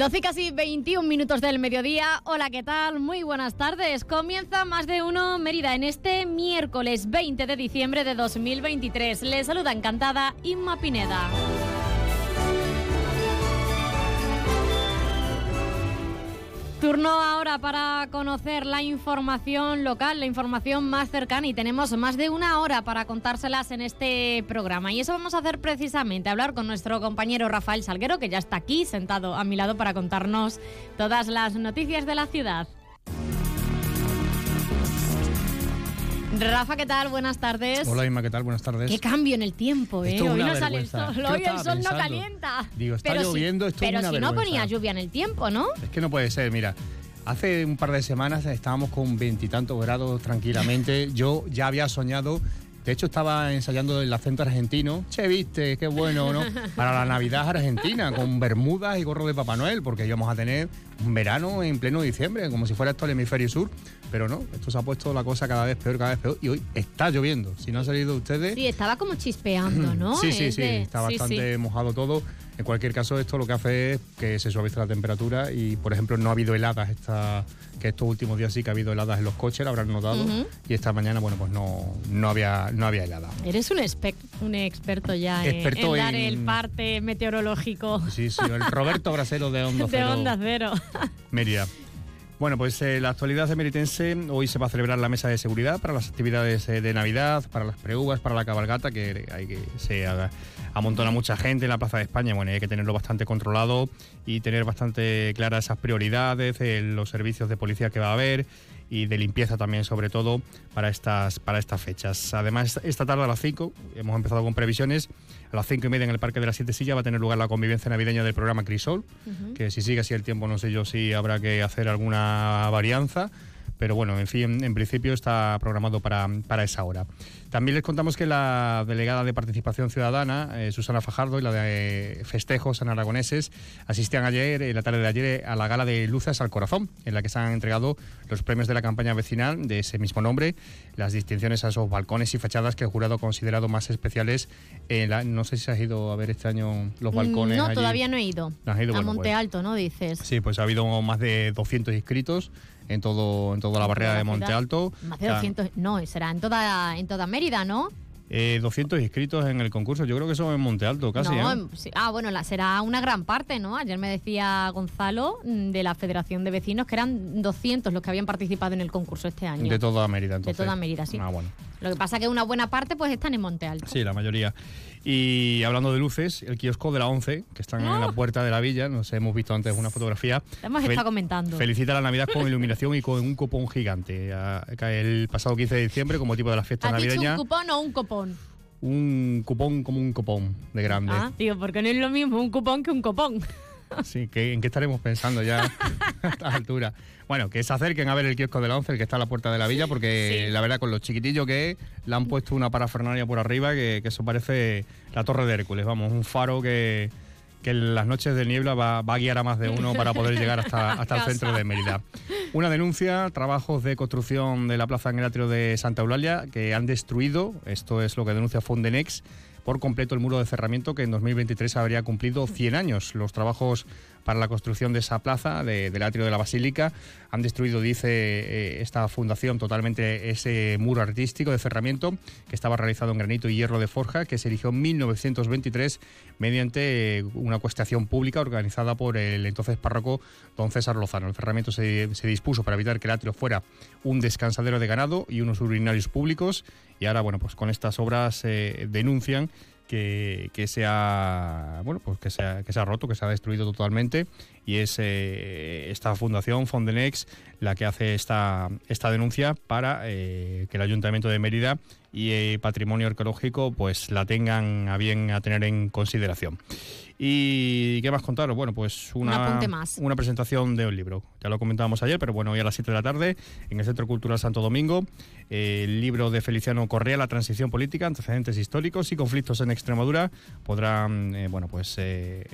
Doce casi 21 minutos del mediodía. Hola, ¿qué tal? Muy buenas tardes. Comienza más de uno Mérida en este miércoles 20 de diciembre de 2023. Les saluda encantada Inma Pineda. Turno ahora para conocer la información local, la información más cercana y tenemos más de una hora para contárselas en este programa. Y eso vamos a hacer precisamente, hablar con nuestro compañero Rafael Salguero, que ya está aquí sentado a mi lado para contarnos todas las noticias de la ciudad. Rafa, ¿qué tal? Buenas tardes. Hola Inma, ¿qué tal? Buenas tardes. Qué cambio en el tiempo, ¿eh? Esto es Hoy no sale el sol, Yo hoy el estaba sol no pensando. calienta. Digo, está Pero si- lloviendo, esto es Pero una si no vergüenza. ponía lluvia en el tiempo, ¿no? Es que no puede ser, mira. Hace un par de semanas estábamos con veintitantos grados tranquilamente. Yo ya había soñado. De hecho, estaba ensayando el acento argentino. Che, viste, qué bueno, ¿no? Para la Navidad argentina, con bermudas y gorro de Papá Noel, porque íbamos a tener un verano en pleno diciembre, como si fuera esto el hemisferio sur. Pero no, esto se ha puesto la cosa cada vez peor, cada vez peor. Y hoy está lloviendo. Si no han salido ustedes. Sí, estaba como chispeando, ¿no? Sí, sí, sí, de- está bastante sí. mojado todo. En cualquier caso, esto lo que hace es que se suavice la temperatura y, por ejemplo, no ha habido heladas esta, que estos últimos días sí que ha habido heladas en los coches, lo habrán notado. Y esta mañana, bueno, pues no, no había no había helada. Eres un, experto ya en- Experto en dar en- el parte meteorológico Sí, sí, el Roberto Brasero de Onda de Cero, Onda Cero. Mérida. Bueno, pues eh, la actualidad de Meritense, hoy se va a celebrar la mesa de seguridad para las actividades eh, de Navidad, para las preúvas, para la cabalgata, que hay que se haga- amontona mucha gente en la Plaza de España. Bueno, hay que tenerlo bastante controlado y tener bastante claras esas prioridades, eh, los servicios de policía que va a haber y de limpieza también, sobre todo, para estas, para estas fechas. Además, esta tarde a las 5, hemos empezado con previsiones, a las 5 y media en el Parque de las Siete Sillas va a tener lugar la convivencia navideña del programa Crisol, que si sigue así el tiempo no sé yo si habrá que hacer alguna varianza. Pero bueno, en fin, en principio está programado para, para esa hora. También les contamos que la delegada de Participación Ciudadana, eh, Susana Fajardo, y la de Festejos San Aragoneses asistían ayer, en la tarde de ayer, a la gala de Luces al Corazón, en la que se han entregado los premios de la campaña vecinal de ese mismo nombre, las distinciones a esos balcones y fachadas que el jurado ha considerado más especiales. en la- no sé si has ido a ver este año los balcones. Mm, No, allí. todavía no he ido. ¿No has ido? A Bueno, Monte pues. Alto, ¿no? Dices. Sí, pues ha habido más de 200 inscritos en todo en toda la En barrera de Monte. Alto. Más de O sea, 200. No, será en toda, en toda Mérida, ¿no? eh, 200 inscritos en el concurso. Yo creo que son en Monte Alto casi. no, ¿eh? en- sí. Ah, bueno, la, será una gran parte, ¿no? Ayer me decía Gonzalo mm, de la Federación de Vecinos que eran 200 los que habían participado en el concurso este año. De toda Mérida, entonces. toda Mérida, sí. Ah, bueno. Lo que pasa que una buena parte pues están en Monte Alto. Sí, la mayoría. Y hablando de luces, el kiosco de la 11, que están en la puerta de la villa, nos hemos visto antes una fotografía. Hemos estado comentando. Felicita la Navidad con iluminación y con un cupón gigante. Ah, El pasado 15 de diciembre, como tipo de las fiestas ¿Has dicho un navideñas, cupón o un copón? un cupón como un copón de grande. Ah, digo, porque no es lo mismo un cupón que un copón. Sí, ¿qué- ¿en qué estaremos pensando ya a esta altura? Bueno, que se acerquen a ver el kiosco de la 11, el que está a la puerta de la villa, porque Sí. la verdad, con lo chiquitillo que es, le han puesto una parafernalia por arriba que, que eso parece la Torre de Hércules, vamos, un faro que, que en las noches de niebla va, va a guiar a más de uno para poder llegar hasta, hasta el centro de Mérida. Una denuncia, trabajos de construcción de la plaza en el atrio de Santa Eulalia que han destruido, esto es lo que denuncia Fondenex, por completo el muro de cerramiento que en 2023 habría cumplido 100 años. Los trabajos para la construcción de esa plaza, de- del atrio de la Basílica, han destruido, dice eh, esta fundación, totalmente ese muro artístico de cerramiento que estaba realizado en granito y hierro de forja, que se erigió en 1923 mediante eh, una cuestación pública organizada por el entonces párroco don César Lozano. El cerramiento se dispuso para evitar que el atrio fuera un descansadero de ganado y unos urinarios públicos y ahora, bueno, pues con estas obras eh, denuncian que, que se ha bueno pues que se que se roto, que se ha destruido totalmente y es eh, esta fundación Fondenex la que hace esta esta denuncia para eh, que el Ayuntamiento de Mérida y eh, Patrimonio Arqueológico pues la tengan a bien a tener en consideración. ¿Y qué más contaros? Bueno, pues una, una presentación de un libro. Ya lo comentábamos ayer, pero bueno, hoy a las 7 de la tarde en el Centro Cultural Santo Domingo, el libro de Feliciano Correa, La transición política, antecedentes históricos y conflictos en Extremadura, podrán, eh, bueno, pues eh,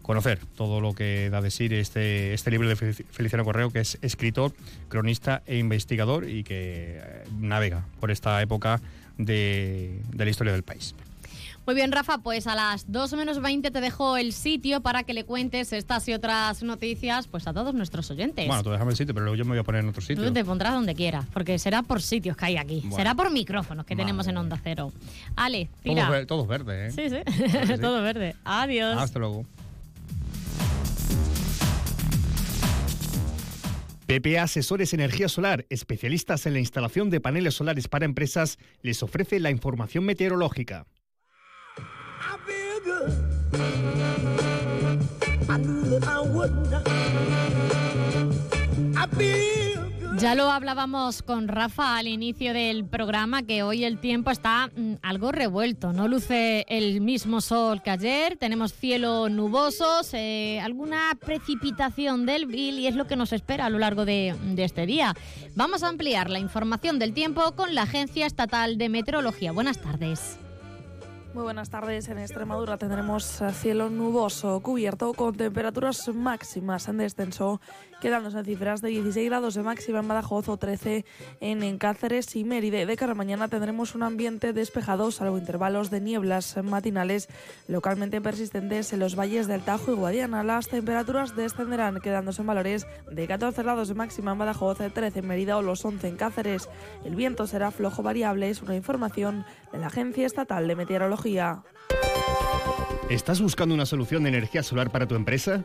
conocer todo lo que da de sí este, este libro de Feliciano Correa, que es escritor, cronista e investigador y que eh, navega por esta época de la historia del país. Muy bien, Rafa, pues a las 2 menos 20 te dejo el sitio para que le cuentes estas y otras noticias pues a todos nuestros oyentes. Bueno, tú déjame el sitio, pero luego yo me voy a poner en otro sitio. Tú te pondrás donde quieras, porque será por sitios que hay aquí. Será por micrófonos que tenemos en Onda Cero. Ale, tira. Todo, verde, ¿eh? Sí, sí, todo verde. Adiós. Hasta luego. PPA Asesores Energía Solar, especialistas en la instalación de paneles solares para empresas, les ofrece la información meteorológica. Ya lo hablábamos con Rafa al inicio del programa, que hoy el tiempo está mm, algo revuelto. No luce el mismo sol que ayer, tenemos cielo nubosos, eh, alguna precipitación del vil y es lo que nos espera a lo largo de este día. Vamos a ampliar la información del tiempo con la Agencia Estatal de Meteorología. Buenas tardes. Muy buenas tardes. En Extremadura tendremos eh, cielo nuboso cubierto con temperaturas máximas en descenso, quedándose en cifras de 16 grados de máxima en Badajoz o 13 en, Cáceres y Mérida. De cara mañana tendremos un ambiente despejado, salvo intervalos de nieblas matinales localmente persistentes en los valles del Tajo y Guadiana. Las temperaturas descenderán, quedándose en valores de 14 grados de máxima en Badajoz, 13 en Mérida o los 11 en Cáceres. El viento será flojo variable, es una información de la Agencia Estatal de Meteorología. ¿Estás buscando una solución de energía solar para tu empresa?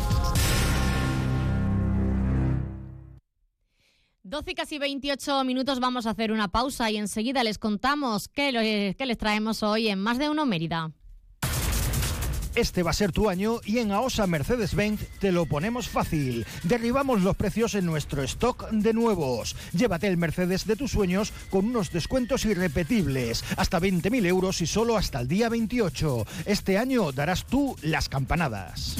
12 casi 28 minutos vamos a hacer una pausa y enseguida les contamos qué, qué les traemos hoy en Más de Uno Mérida. Este va a ser tu año y en AOSA Mercedes-Benz te lo ponemos fácil. Derribamos los precios en nuestro stock de nuevos. Llévate el Mercedes de tus sueños con unos descuentos irrepetibles. Hasta 20.000 euros y solo hasta el día 28. Este año darás tú las campanadas.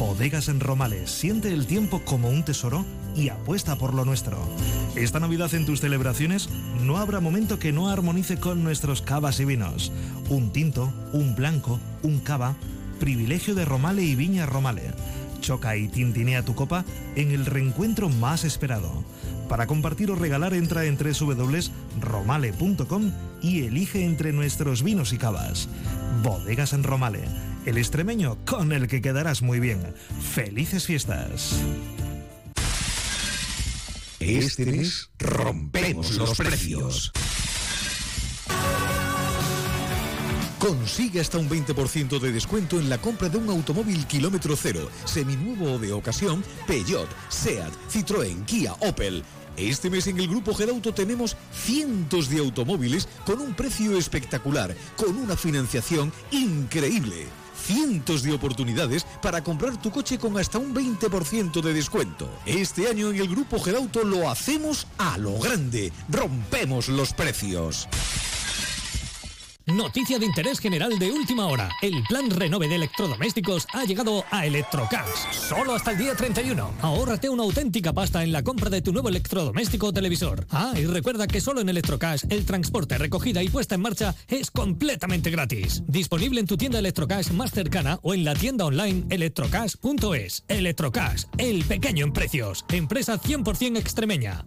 Bodegas en Romales. Siente el tiempo como un tesoro y apuesta por lo nuestro. Esta Navidad en tus celebraciones no habrá momento que no armonice con nuestros cavas y vinos. Un tinto, un blanco, un cava, privilegio de Romale y Viña Romale. Choca y tintinea tu copa en el reencuentro más esperado. Para compartir o regalar entra en www.romale.com y elige entre nuestros vinos y cavas. Bodegas en Romale el extremeño con el que quedarás muy bien. Felices fiestas. Este mes rompemos los precios. Consigue hasta un 20% de descuento en la compra de un automóvil kilómetro cero, seminuevo o de ocasión, Peugeot, SEAT, Citroën, Kia, Opel. Este mes en el Grupo Gedauto tenemos cientos de automóviles con un precio espectacular, con una financiación increíble cientos de oportunidades para comprar tu coche con hasta un 20% de descuento. Este año en el Grupo Gerauto lo hacemos a lo grande. Rompemos los precios. Noticia de interés general de última hora. El plan Renove de electrodomésticos ha llegado a Electrocash. Solo hasta el día 31. Ahórrate una auténtica pasta en la compra de tu nuevo electrodoméstico o televisor. Ah, y recuerda que solo en Electrocash el transporte, recogida y puesta en marcha es completamente gratis. Disponible en tu tienda Electrocash más cercana o en la tienda online electrocash.es. Electrocash, el pequeño en precios. Empresa 100% extremeña.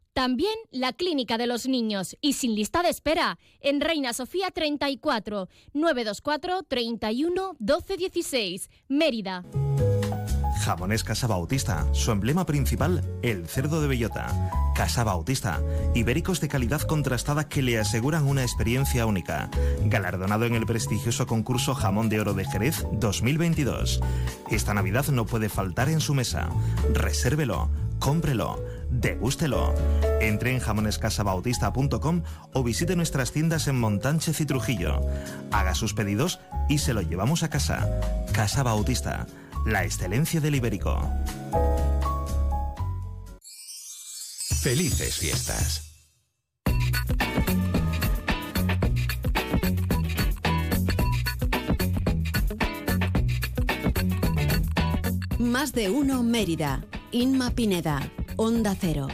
También la Clínica de los Niños y sin lista de espera en Reina Sofía 34 924 31 12 16 Mérida. Jamones Casa Bautista, su emblema principal, el cerdo de bellota. Casa Bautista, ibéricos de calidad contrastada que le aseguran una experiencia única. Galardonado en el prestigioso concurso Jamón de Oro de Jerez 2022. Esta Navidad no puede faltar en su mesa. Resérvelo, cómprelo, degústelo. Entre en jamonescasabautista.com o visite nuestras tiendas en Montánchez y Trujillo. Haga sus pedidos y se lo llevamos a casa. Casa Bautista la excelencia del ibérico. Felices fiestas. Más de uno Mérida. Inma Pineda. Onda Cero.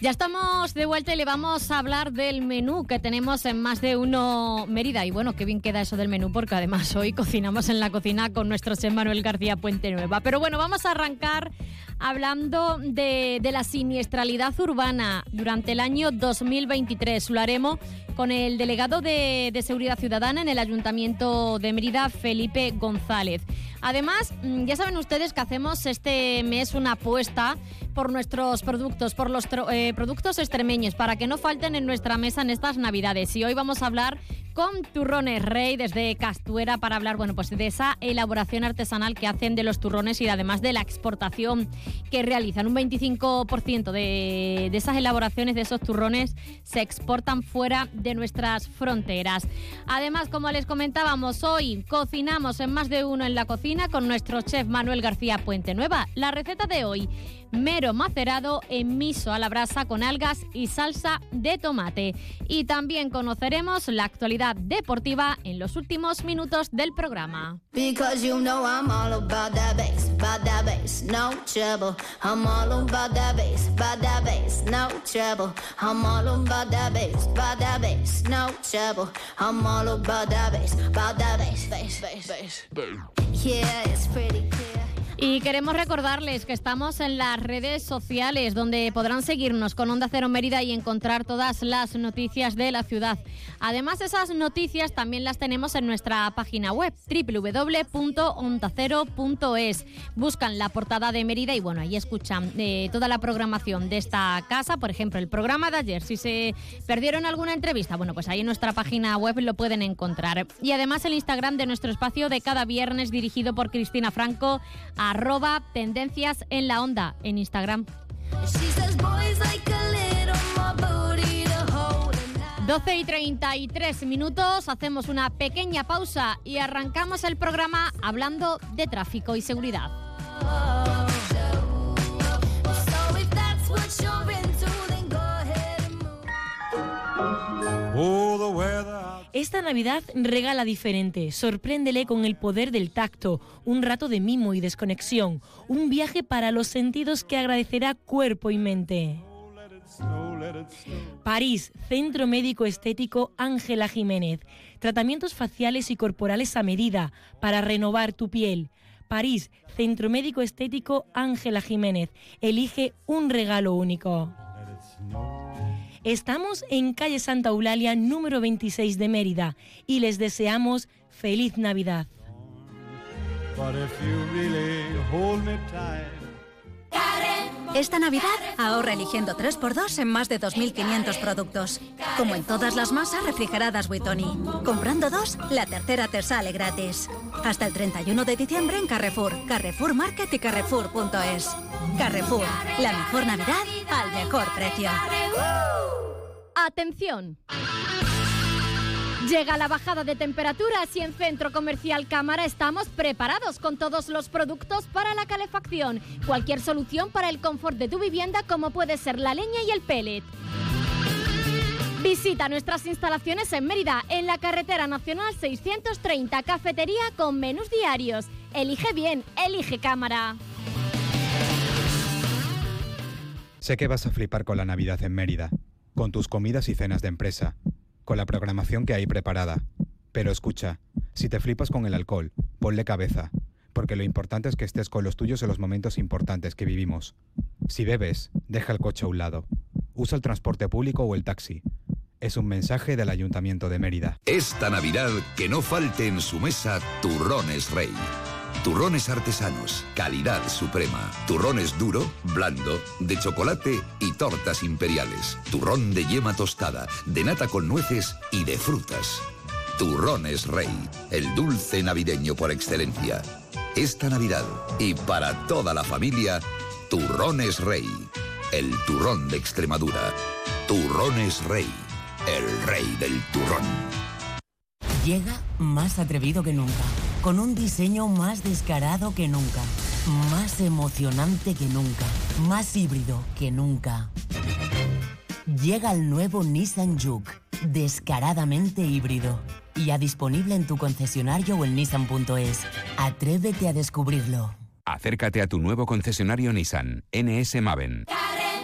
Ya estamos de vuelta y le vamos a hablar del menú que tenemos en más de uno Mérida. Y bueno, qué bien queda eso del menú, porque además hoy cocinamos en la cocina con nuestro chef Manuel García Puente Nueva. Pero bueno, vamos a arrancar hablando de, de la siniestralidad urbana durante el año 2023. Lo haremos con el delegado de, Seguridad Ciudadana en el Ayuntamiento de Mérida, Felipe González. Además, mm, ya saben ustedes que hacemos este mes una apuesta por nuestros productos, por los eh, productos extremeños, para que no falten en nuestra mesa en estas Navidades. Y hoy vamos a hablar con Turrones Rey desde Castuera para hablar, bueno, pues de esa elaboración artesanal que hacen de los turrones y además de la exportación que realizan. Un 25% de, de esas elaboraciones de esos turrones se exportan fuera de nuestras fronteras. Además, como les comentábamos, hoy cocinamos en más de uno en la cocina con nuestro chef Manuel García Puente Nueva. La receta de hoy, mero macerado en miso a la brasa con algas y salsa de tomate. Y también conoceremos la actualidad deportiva en los últimos minutos del programa. Yeah, it's pretty. Y queremos recordarles que estamos en las redes sociales donde podrán seguirnos con Onda Cero Mérida y encontrar todas las noticias de la ciudad. Además, esas noticias también las tenemos en nuestra página web www.ondacero.es. Buscan la portada de Mérida y bueno, ahí escuchan eh, toda la programación de esta casa. Por ejemplo, el programa de ayer, si se perdieron alguna entrevista, bueno, pues ahí en nuestra página web lo pueden encontrar. Y además el Instagram de nuestro espacio de cada viernes dirigido por Cristina Franco, arroba tendencias en la onda en Instagram. She says boys like a little more booty to hold. 12 y 33 minutos, hacemos una pequeña pausa y arrancamos el programa hablando de tráfico y seguridad. Esta Navidad regala diferente, sorpréndele con el poder del tacto, un rato de mimo y desconexión, un viaje para los sentidos que agradecerá cuerpo y mente. París, Centro Médico Estético Ángela Jiménez. Tratamientos faciales y corporales a medida para renovar tu piel. París, Centro Médico Estético Ángela Jiménez. Elige un regalo único. Estamos en calle Santa Eulalia número 26 de Mérida y les deseamos feliz Navidad. Esta Navidad ahorra eligiendo 3x2 en más de 2.500 productos. Como en todas las masas refrigeradas Buitoni. Comprando dos, la tercera te sale gratis. Hasta el 31 de diciembre en Carrefour, Carrefour Market y Carrefour.es. Carrefour, la mejor Navidad al mejor precio. Atención. Llega la bajada de temperaturas y en Centro Comercial Cámara estamos preparados con todos los productos para la calefacción. Cualquier solución para el confort de tu vivienda como puede ser la leña y el pellet. Visita nuestras instalaciones en Mérida, en la carretera nacional 630, cafetería con menús diarios. Elige bien, elige cámara. Sé que vas a flipar con la Navidad en Mérida, con tus comidas y cenas de empresa, con la programación que hay preparada. Pero escucha, si te flipas con el alcohol, ponle cabeza, porque lo importante es que estés con los tuyos en los momentos importantes que vivimos. Si bebes, deja el coche a un lado. Usa el transporte público o el taxi. Es un mensaje del Ayuntamiento de Mérida. Esta Navidad que no falte en su mesa turrones rey. Turrones artesanos, calidad suprema. Turrones duro, blando, de chocolate y tortas imperiales. Turrón de yema tostada, de nata con nueces y de frutas. Turrones Rey, el dulce navideño por excelencia. Esta Navidad y para toda la familia, Turrones Rey, el turrón de Extremadura. Turrones Rey, el rey del turrón. Llega más atrevido que nunca, con un diseño más descarado que nunca, más emocionante que nunca, más híbrido que nunca. Llega el nuevo Nissan Juke, descaradamente híbrido, ya disponible en tu concesionario o en nissan.es. Atrévete a descubrirlo. Acércate a tu nuevo concesionario Nissan, NS Maven.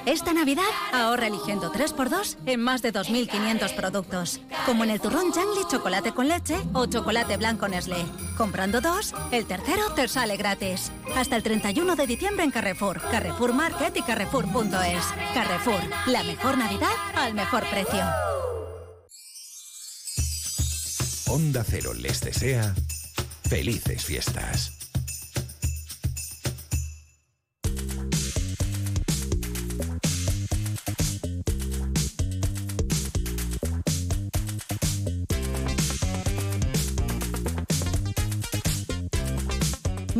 Esta Navidad ahorra eligiendo 3x2 en más de 2.500 productos. Como en el turrón Jangli chocolate con leche o chocolate blanco Nestlé. Comprando dos, el tercero te sale gratis. Hasta el 31 de diciembre en Carrefour, Carrefour Market y Carrefour.es. Carrefour, la mejor Navidad al mejor precio. Onda Cero les desea felices fiestas.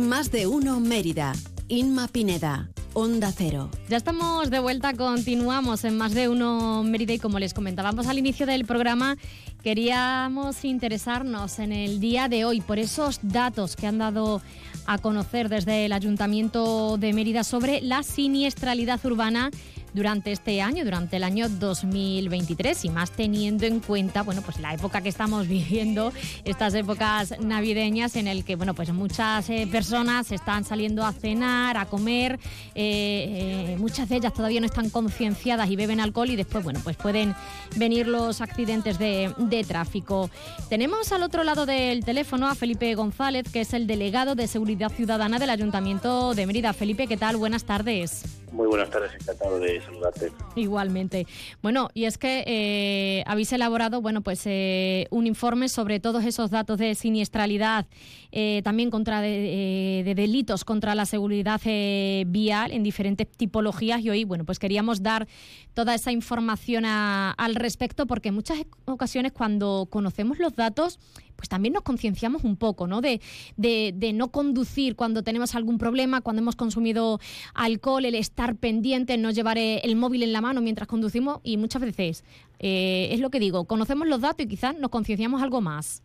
Más de uno Mérida. Inma Pineda. Onda Cero. Ya estamos de vuelta, continuamos en más de uno Mérida y como les comentábamos al inicio del programa, queríamos interesarnos en el día de hoy por esos datos que han dado a conocer desde el Ayuntamiento de Mérida sobre la siniestralidad urbana durante este año, durante el año 2023 y más teniendo en cuenta, bueno, pues la época que estamos viviendo, estas épocas navideñas en el que, bueno, pues muchas eh, personas están saliendo a cenar, a comer, eh, eh, muchas de ellas todavía no están concienciadas y beben alcohol y después, bueno, pues pueden venir los accidentes de, de tráfico. Tenemos al otro lado del teléfono a Felipe González, que es el delegado de Seguridad Ciudadana del Ayuntamiento de Mérida. Felipe, ¿qué tal? Buenas tardes. Muy buenas tardes, encantado de saludarte. Igualmente. Bueno, y es que eh, habéis elaborado, bueno, pues eh, un informe sobre todos esos datos de siniestralidad, eh, también contra de, de, delitos contra la seguridad vial en diferentes tipologías y hoy, bueno, pues queríamos dar toda esa información al respecto porque en muchas ocasiones cuando conocemos los datos pues también nos concienciamos un poco, ¿no? De, de, de, no conducir cuando tenemos algún problema, cuando hemos consumido alcohol, el estar pendiente, no llevar el móvil en la mano mientras conducimos y muchas veces, eh, es lo que digo, conocemos los datos y quizás nos concienciamos algo más.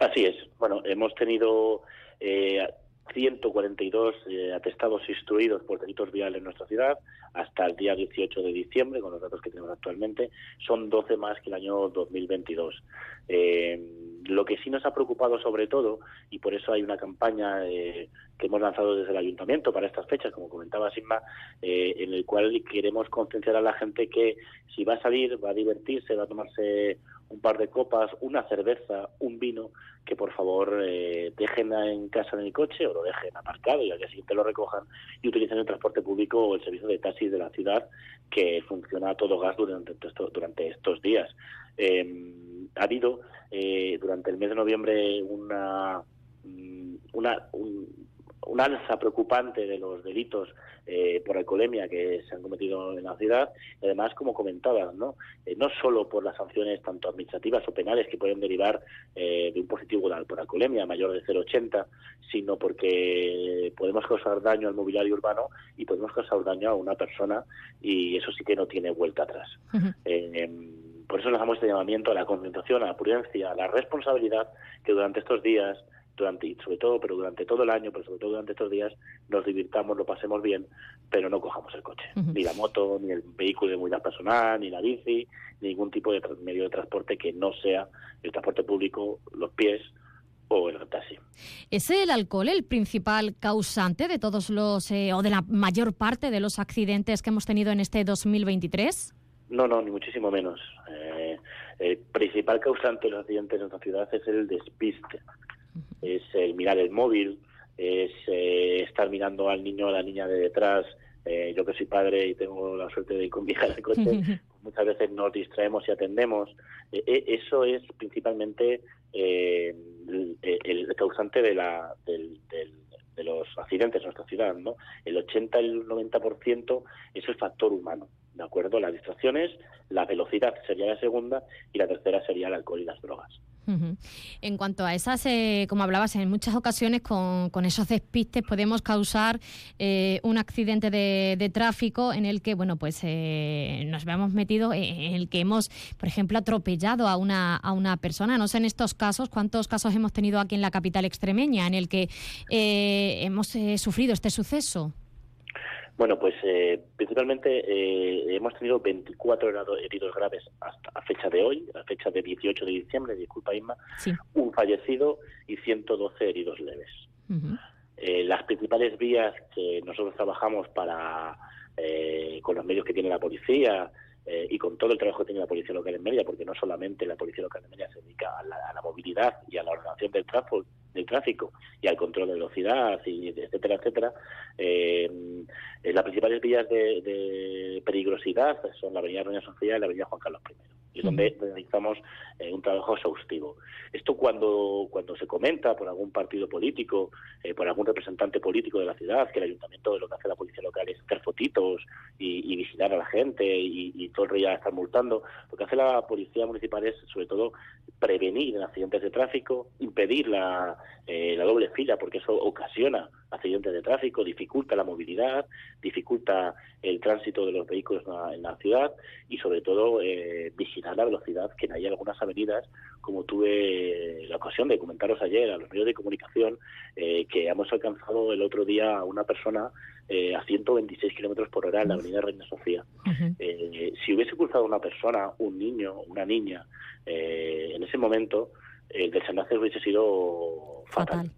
Así es. Bueno, hemos tenido eh, 142 eh, atestados instruidos por delitos viales en nuestra ciudad hasta el día 18 de diciembre, con los datos que tenemos actualmente, son 12 más que el año 2022. Eh, lo que sí nos ha preocupado sobre todo, y por eso hay una campaña eh, que hemos lanzado desde el ayuntamiento para estas fechas, como comentaba Sigma, eh, en el cual queremos concienciar a la gente que si va a salir, va a divertirse, va a tomarse un par de copas, una cerveza, un vino, que por favor eh, dejen en casa en el coche o lo dejen aparcado y al día siguiente lo recojan y utilicen el transporte público o el servicio de taxis de la ciudad que funciona a todo gas durante, durante estos días. Eh, ha habido eh, durante el mes de noviembre una, mm, una un, un alza preocupante de los delitos eh, por alcoholemia que se han cometido en la ciudad y además como comentaba no eh, no solo por las sanciones tanto administrativas o penales que pueden derivar eh, de un positivo por alcoholemia mayor de 0,80 sino porque podemos causar daño al mobiliario urbano y podemos causar daño a una persona y eso sí que no tiene vuelta atrás por eso nos damos este llamamiento a la concentración, a la prudencia, a la responsabilidad que durante estos días durante, y sobre todo, pero durante todo el año, pero sobre todo durante estos días, nos divirtamos, lo pasemos bien, pero no cojamos el coche. Ni la moto, ni el vehículo de movilidad personal, ni la bici, ni ningún tipo de medio de transporte que no sea el transporte público, los pies o el taxi. ¿Es el alcohol el principal causante de todos los, eh, o de la mayor parte de los accidentes que hemos tenido en este 2023? No, no, ni muchísimo menos. Eh, el principal causante de los accidentes en nuestra ciudad es el despiste. Es el mirar el móvil, es eh, estar mirando al niño o a la niña de detrás. Eh, yo que soy padre y tengo la suerte de ir con mi hija el coche, muchas veces nos distraemos y atendemos. Eh, eh, eso es principalmente eh, el, el causante de, la, del, del- de los accidentes en nuestra ciudad. ¿no? El 80 y el 90% es el factor humano. ¿De acuerdo? Las distracciones, la velocidad sería la segunda y la tercera sería el alcohol y las drogas. En cuanto a esas, eh, como hablabas, en muchas ocasiones con, con esos despistes podemos causar eh, un accidente de, de tráfico en el que, bueno, pues eh, nos veamos metido, eh, en el que hemos, por ejemplo, atropellado a una, a una persona. No sé en estos casos cuántos casos hemos tenido aquí en la capital extremeña en el que eh, hemos eh, sufrido este suceso. Bueno, pues eh, principalmente eh, hemos tenido 24 herado- heridos graves hasta a fecha de hoy, a fecha de 18 de diciembre, disculpa Isma, Sí. un fallecido y 112 heridos leves. Eh, las principales vías que nosotros trabajamos para eh, con los medios que tiene la policía eh, y con todo el trabajo que tiene la policía local en Mérida, porque no solamente la policía local en Mérida se dedica a la, a la movilidad y a la ordenación del tráfico, del tráfico y al control de velocidad, y etcétera, etcétera. Eh, las principales vías de, de peligrosidad son la Avenida Reina Sofía y la Avenida Juan Carlos I y donde realizamos eh, un trabajo exhaustivo. Esto cuando, cuando se comenta por algún partido político, eh, por algún representante político de la ciudad, que el ayuntamiento lo que hace la policía local es hacer fotitos y, y vigilar a la gente y, y todo el día estar multando, lo que hace la policía municipal es sobre todo prevenir en accidentes de tráfico, impedir la, eh, la doble fila, porque eso ocasiona accidentes de tráfico, dificulta la movilidad, dificulta el tránsito de los vehículos en la, en la ciudad y sobre todo eh, vigilar la velocidad, que hay algunas avenidas, como tuve la ocasión de comentaros ayer a los medios de comunicación, eh, que hemos alcanzado el otro día a una persona eh, a 126 kilómetros por hora en la avenida Reina Sofía. Eh, si hubiese cruzado una persona, un niño, una niña, eh, en ese momento el desenlace hubiese sido fatal.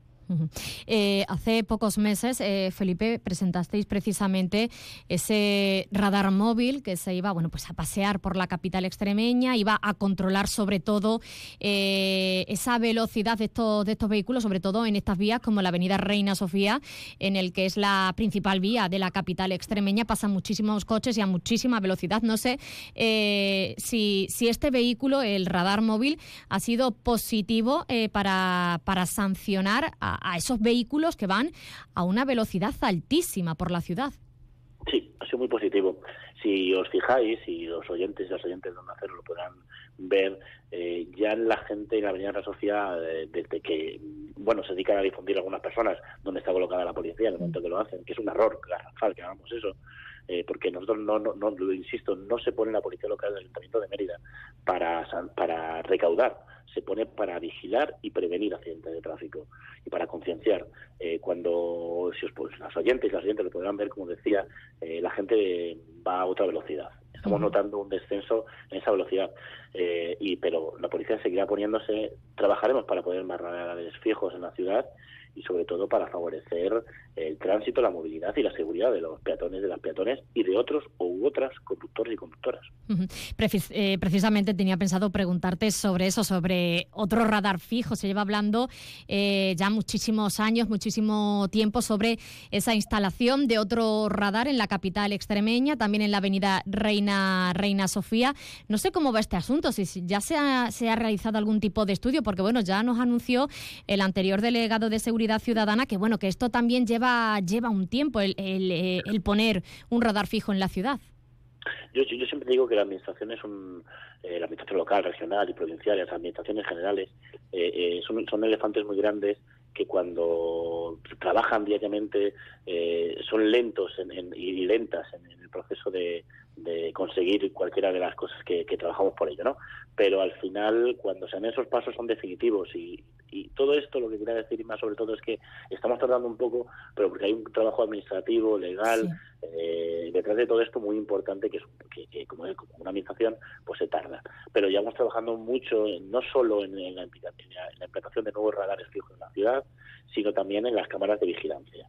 Eh, hace pocos meses, eh, Felipe, presentasteis precisamente ese radar móvil que se iba, bueno, pues a pasear por la capital extremeña, iba a controlar sobre todo eh, esa velocidad de estos, de estos vehículos, sobre todo en estas vías como la Avenida Reina Sofía, en el que es la principal vía de la capital extremeña, pasan muchísimos coches y a muchísima velocidad. No sé si, si este vehículo, el radar móvil, ha sido positivo para, para sancionar a, a esos vehículos que van a una velocidad altísima por la ciudad. Sí, ha sido muy positivo. Si os fijáis, y los oyentes y las oyentes de Onda Cero lo podrán ver, eh, ya la gente en la Avenida Reina Sofía, eh, desde que, bueno, se dedican a difundir algunas personas donde está colocada la policía en el momento que lo hacen, que es un error garrafal que hagamos eso, eh, porque nosotros no, no, no, lo insisto, no se pone la policía local del Ayuntamiento de Mérida para, para recaudar, se pone para vigilar y prevenir accidentes de tráfico y para concienciar. Eh, cuando si os, pues, las oyentes y las oyentes lo podrán ver, como decía, eh, la gente va a otra velocidad. Estamos notando un descenso en esa velocidad, eh, y pero la policía seguirá poniéndose, trabajaremos para poner más radares fijos en la ciudad y sobre todo para favorecer el tránsito, la movilidad y la seguridad de los peatones, de las peatones y de otros u otras conductores y conductoras. Precis- eh, precisamente tenía pensado preguntarte sobre eso, sobre otro radar fijo. Se lleva hablando eh, ya muchísimos años, muchísimo tiempo sobre esa instalación de otro radar en la capital extremeña, también en la avenida Reina, Reina Sofía. No sé cómo va este asunto, si ya se ha, se ha realizado algún tipo de estudio, porque bueno, ya nos anunció el anterior delegado de Seguridad Ciudadana que bueno, que esto también lleva, lleva un tiempo el, el, eh, el poner un radar fijo en la ciudad. Yo, yo, yo siempre digo que la administración es un, eh, la administración local, regional y provincial, las administraciones generales eh, eh, son, son elefantes muy grandes que cuando trabajan diariamente son lentos en- y lentas en, en el proceso de, de conseguir cualquiera de las cosas que, que, trabajamos por ello, ¿no? Pero al final, cuando se dan esos pasos, son definitivos y, y todo esto, lo que quería decir más sobre todo es que estamos tardando un poco, pero porque hay un trabajo administrativo, legal, eh, detrás de todo esto muy importante que, es, que, que como, es, como, una administración, pues se tarda. Pero ya vamos trabajando mucho, no solo en, en, la, en la implantación de nuevos radares fijos en la ciudad, sino también en las cámaras de vigilancia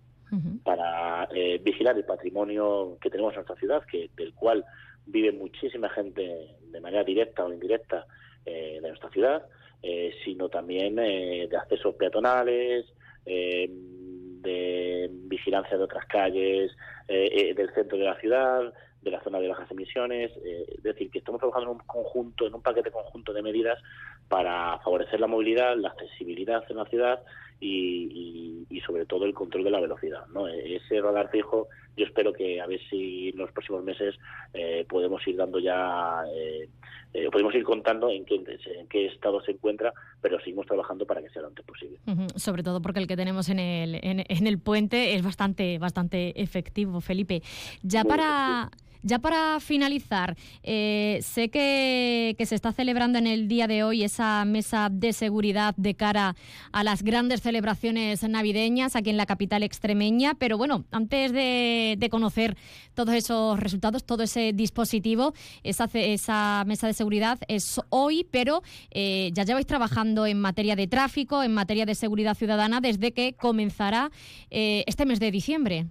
para eh, vigilar el patrimonio que tenemos en nuestra ciudad, que del cual vive muchísima gente de manera directa o indirecta eh, de nuestra ciudad, eh, sino también eh, de accesos peatonales, eh, de vigilancia de otras calles, eh, del centro de la ciudad, de la zona de bajas emisiones, es decir, que estamos trabajando en un conjunto, en un paquete conjunto de medidas para favorecer la movilidad, la accesibilidad en la ciudad y, y, y, sobre todo el control de la velocidad. ¿no? Ese radar fijo, yo espero que a ver si en los próximos meses eh, podemos ir dando ya, eh, eh, podemos ir contando en qué, en qué estado se encuentra, pero seguimos trabajando para que sea lo antes posible. Uh -huh. Sobre todo porque el que tenemos en el, en, en el puente es bastante, bastante efectivo, Felipe. Ya Muy para... Efectivo. Ya para finalizar, eh, sé que, se está celebrando en el día de hoy esa mesa de seguridad de cara a las grandes celebraciones navideñas aquí en la capital extremeña, pero bueno, antes de, de conocer todos esos resultados, todo ese dispositivo, esa, esa mesa de seguridad es hoy, pero eh, ya lleváis trabajando en materia de tráfico, en materia de seguridad ciudadana desde que comenzará eh, este mes de diciembre.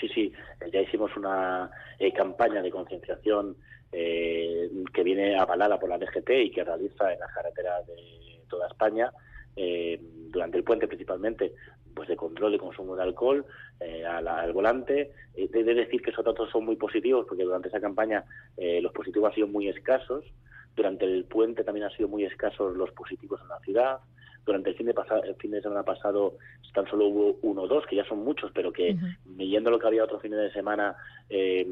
Sí, sí, ya hicimos una eh, campaña de concienciación eh, que viene avalada por la DGT y que realiza en las carreteras de toda España, eh, durante el puente principalmente, pues de control de consumo de alcohol eh, al, al, volante. Eh, de, de, decir que esos datos son muy positivos porque durante esa campaña los positivos han sido muy escasos. Durante el puente también han sido muy escasos los positivos en la ciudad durante el fin de, el fin de semana pasado tan solo hubo uno o dos, que ya son muchos, pero que uh -huh. viendo lo que había otros fines de semana eh,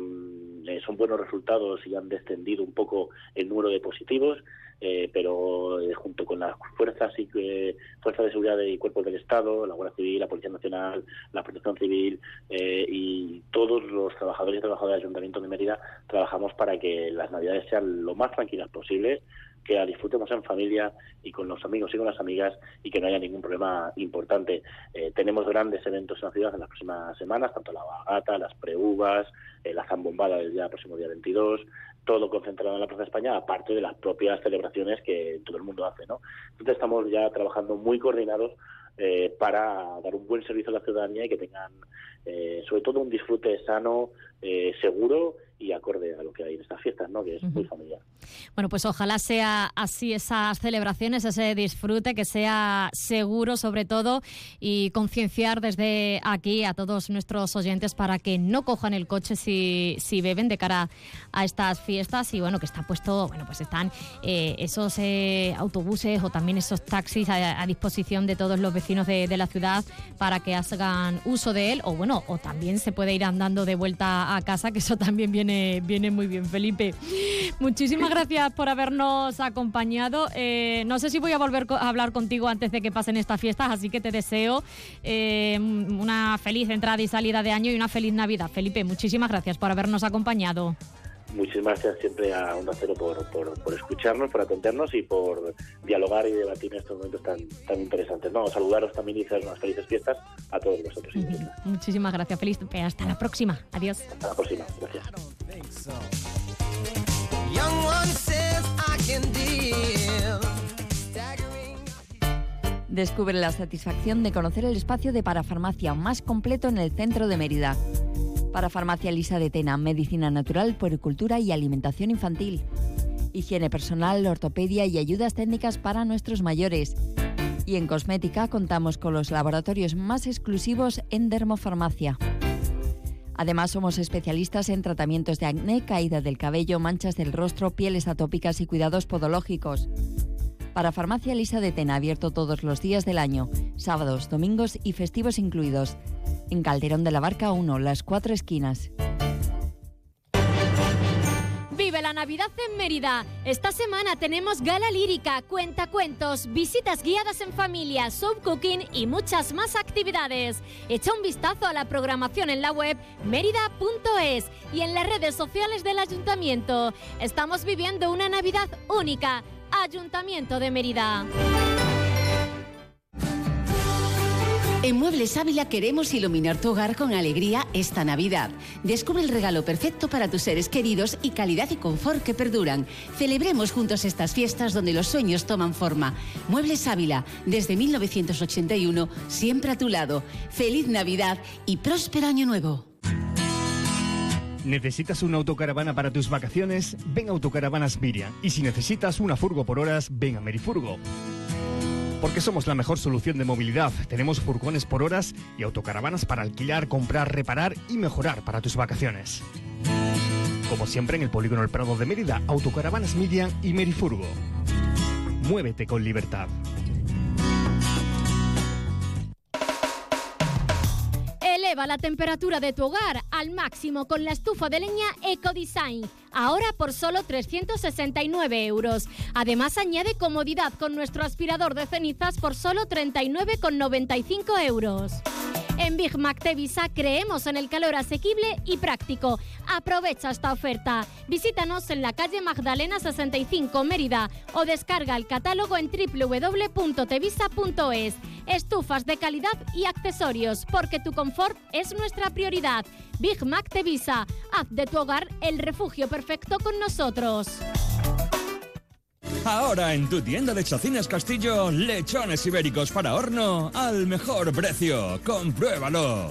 son buenos resultados y han descendido un poco el número de positivos, eh, pero eh, junto con las fuerzas y eh, fuerzas de seguridad y cuerpos del Estado, la Guardia Civil, la Policía Nacional, la Protección Civil y todos los trabajadores y trabajadoras del Ayuntamiento de Mérida trabajamos para que las Navidades sean lo más tranquilas posible que la disfrutemos en familia y con los amigos y con las amigas y que no haya ningún problema importante. Eh, tenemos grandes eventos en la ciudad en las próximas semanas, tanto la bagata, las preuvas, eh, la zambombada del día próximo día 22, todo concentrado en la Plaza España, aparte de las propias celebraciones que todo el mundo hace. ¿no? Entonces estamos ya trabajando muy coordinados eh, para dar un buen servicio a la ciudadanía y que tengan eh, sobre todo un disfrute sano, eh, seguro y acorde a lo que hay en estas fiestas, ¿no? que es uh -huh. muy familiar. Bueno, pues ojalá sea así esas celebraciones, ese disfrute, que sea seguro sobre todo y concienciar desde aquí a todos nuestros oyentes para que no cojan el coche si, si beben de cara a estas fiestas y bueno, que está puesto, bueno, pues están eh, esos eh, autobuses o también esos taxis a, a, disposición de todos los vecinos de, de la ciudad para que hagan uso de él o bueno, o también se puede ir andando de vuelta a casa, que eso también viene viene, muy bien, Felipe. Muchísimas gracias por habernos acompañado. Eh, no sé si voy a volver a hablar contigo antes de que pasen estas fiestas, así que te deseo eh, una feliz entrada y salida de año y una feliz Navidad. Felipe, muchísimas gracias por habernos acompañado. Muchísimas gracias siempre a Onda Cero por, por, por, escucharnos, por atendernos y por dialogar y debatir en estos momentos tan, tan interesantes. No, saludaros también y hacer unas felices fiestas a todos vosotros. Muchísimas gracias, Felipe. Hasta la próxima. Adiós. Hasta la próxima. Gracias. Descubre la satisfacción de conocer el espacio de parafarmacia más completo en el centro de Mérida. Para Farmacia Lisa de Tena, medicina natural, puericultura y alimentación infantil. Higiene personal, ortopedia y ayudas técnicas para nuestros mayores. Y en cosmética contamos con los laboratorios más exclusivos en dermofarmacia. Además, somos especialistas en tratamientos de acné, caída del cabello, manchas del rostro, pieles atópicas y cuidados podológicos. Para Farmacia Lisa de Tena, abierto todos los días del año, sábados, domingos y festivos incluidos. En Calderón de la Barca 1, las cuatro esquinas. ¡Vive la Navidad! En Mérida. Esta semana tenemos gala lírica, cuentacuentos, visitas guiadas en familia, soap cooking y muchas más actividades. Echa un vistazo a la programación en la web mérida.es y en las redes sociales del ayuntamiento. Estamos viviendo una Navidad única. Ayuntamiento de Mérida. En Muebles Ávila queremos iluminar tu hogar con alegría esta Navidad. Descubre el regalo perfecto para tus seres queridos y calidad y confort que perduran. Celebremos juntos estas fiestas donde los sueños toman forma. Muebles Ávila, desde 1981, siempre a tu lado. Feliz Navidad y próspero año nuevo. ¿Necesitas una autocaravana para tus vacaciones? Ven a Autocaravanas Miriam. Y si necesitas una furgo por horas, ven a Merifurgo. Porque somos la mejor solución de movilidad. Tenemos furgones por horas y autocaravanas para alquilar, comprar, reparar y mejorar para tus vacaciones. Como siempre en el Polígono El Prado de Mérida, Autocaravanas Miriam y Merifurgo. Muévete con libertad. Eleva la temperatura de tu hogar al máximo con la estufa de leña EcoDesign, ahora por solo 369 euros. Además añade comodidad con nuestro aspirador de cenizas por solo 39,95 euros. En Big Mac Tevisa creemos en el calor asequible y práctico. Aprovecha esta oferta. Visítanos en la calle Magdalena 65 Mérida o descarga el catálogo en www.tevisa.es. Estufas de calidad y accesorios, porque tu confort es nuestra prioridad. Big Mac Tevisa. Haz de tu hogar el refugio perfecto con nosotros. Ahora en tu tienda de Chacinas Castillo, lechones ibéricos para horno al mejor precio. Compruébalo.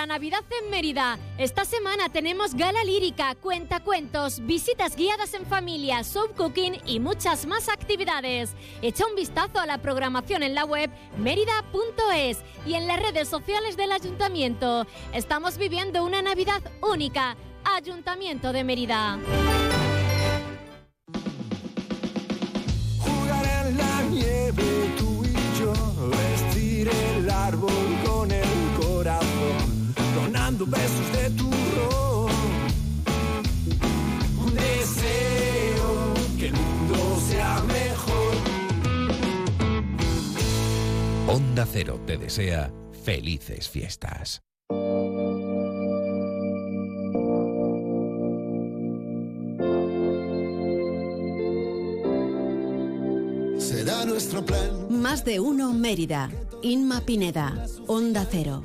La Navidad en Mérida. Esta semana tenemos gala lírica, cuentacuentos, visitas guiadas en familia, soap cooking y muchas más actividades. Echa un vistazo a la programación en la web mérida.es y en las redes sociales del ayuntamiento. Estamos viviendo una Navidad única. Ayuntamiento de Mérida. Donando besos de tu ron. Un deseo que el mundo sea mejor. Onda Cero te desea felices fiestas. Será nuestro plan. Más de uno Mérida. Inma Pineda. Onda Cero.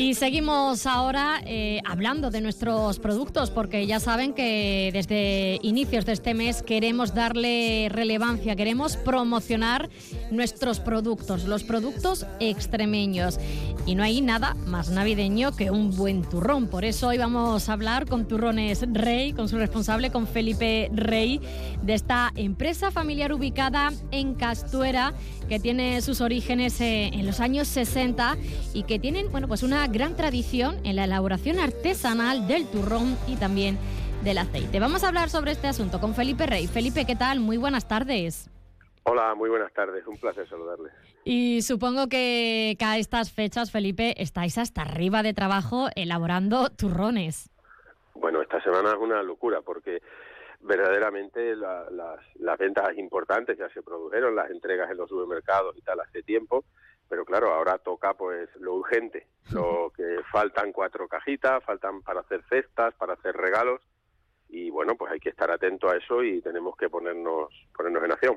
Y seguimos ahora eh, hablando de nuestros productos porque ya saben que desde inicios de este mes queremos darle relevancia, queremos promocionar nuestros productos, los productos extremeños. Y no hay nada más navideño que un buen turrón. Por eso hoy vamos a hablar con Turrones Rey, con su responsable, con Felipe Rey, de esta empresa familiar ubicada en Castuera, que tiene sus orígenes eh, en los años 60 y que tienen bueno, pues una gran tradición en la elaboración artesanal del turrón y también del aceite. Vamos a hablar sobre este asunto con Felipe Rey. Felipe, ¿qué tal? Muy buenas tardes. Hola, muy buenas tardes. Un placer saludarles. Y supongo que a estas fechas, Felipe, estáis hasta arriba de trabajo elaborando turrones. Bueno, esta semana es una locura porque verdaderamente la- las, las ventas importantes ya se produjeron, las entregas en los supermercados y tal hace tiempo, pero claro, ahora toca pues lo urgente, lo que faltan cuatro cajitas, faltan para hacer cestas, para hacer regalos y bueno, pues hay que estar atento a eso y tenemos que ponernos ponernos en acción.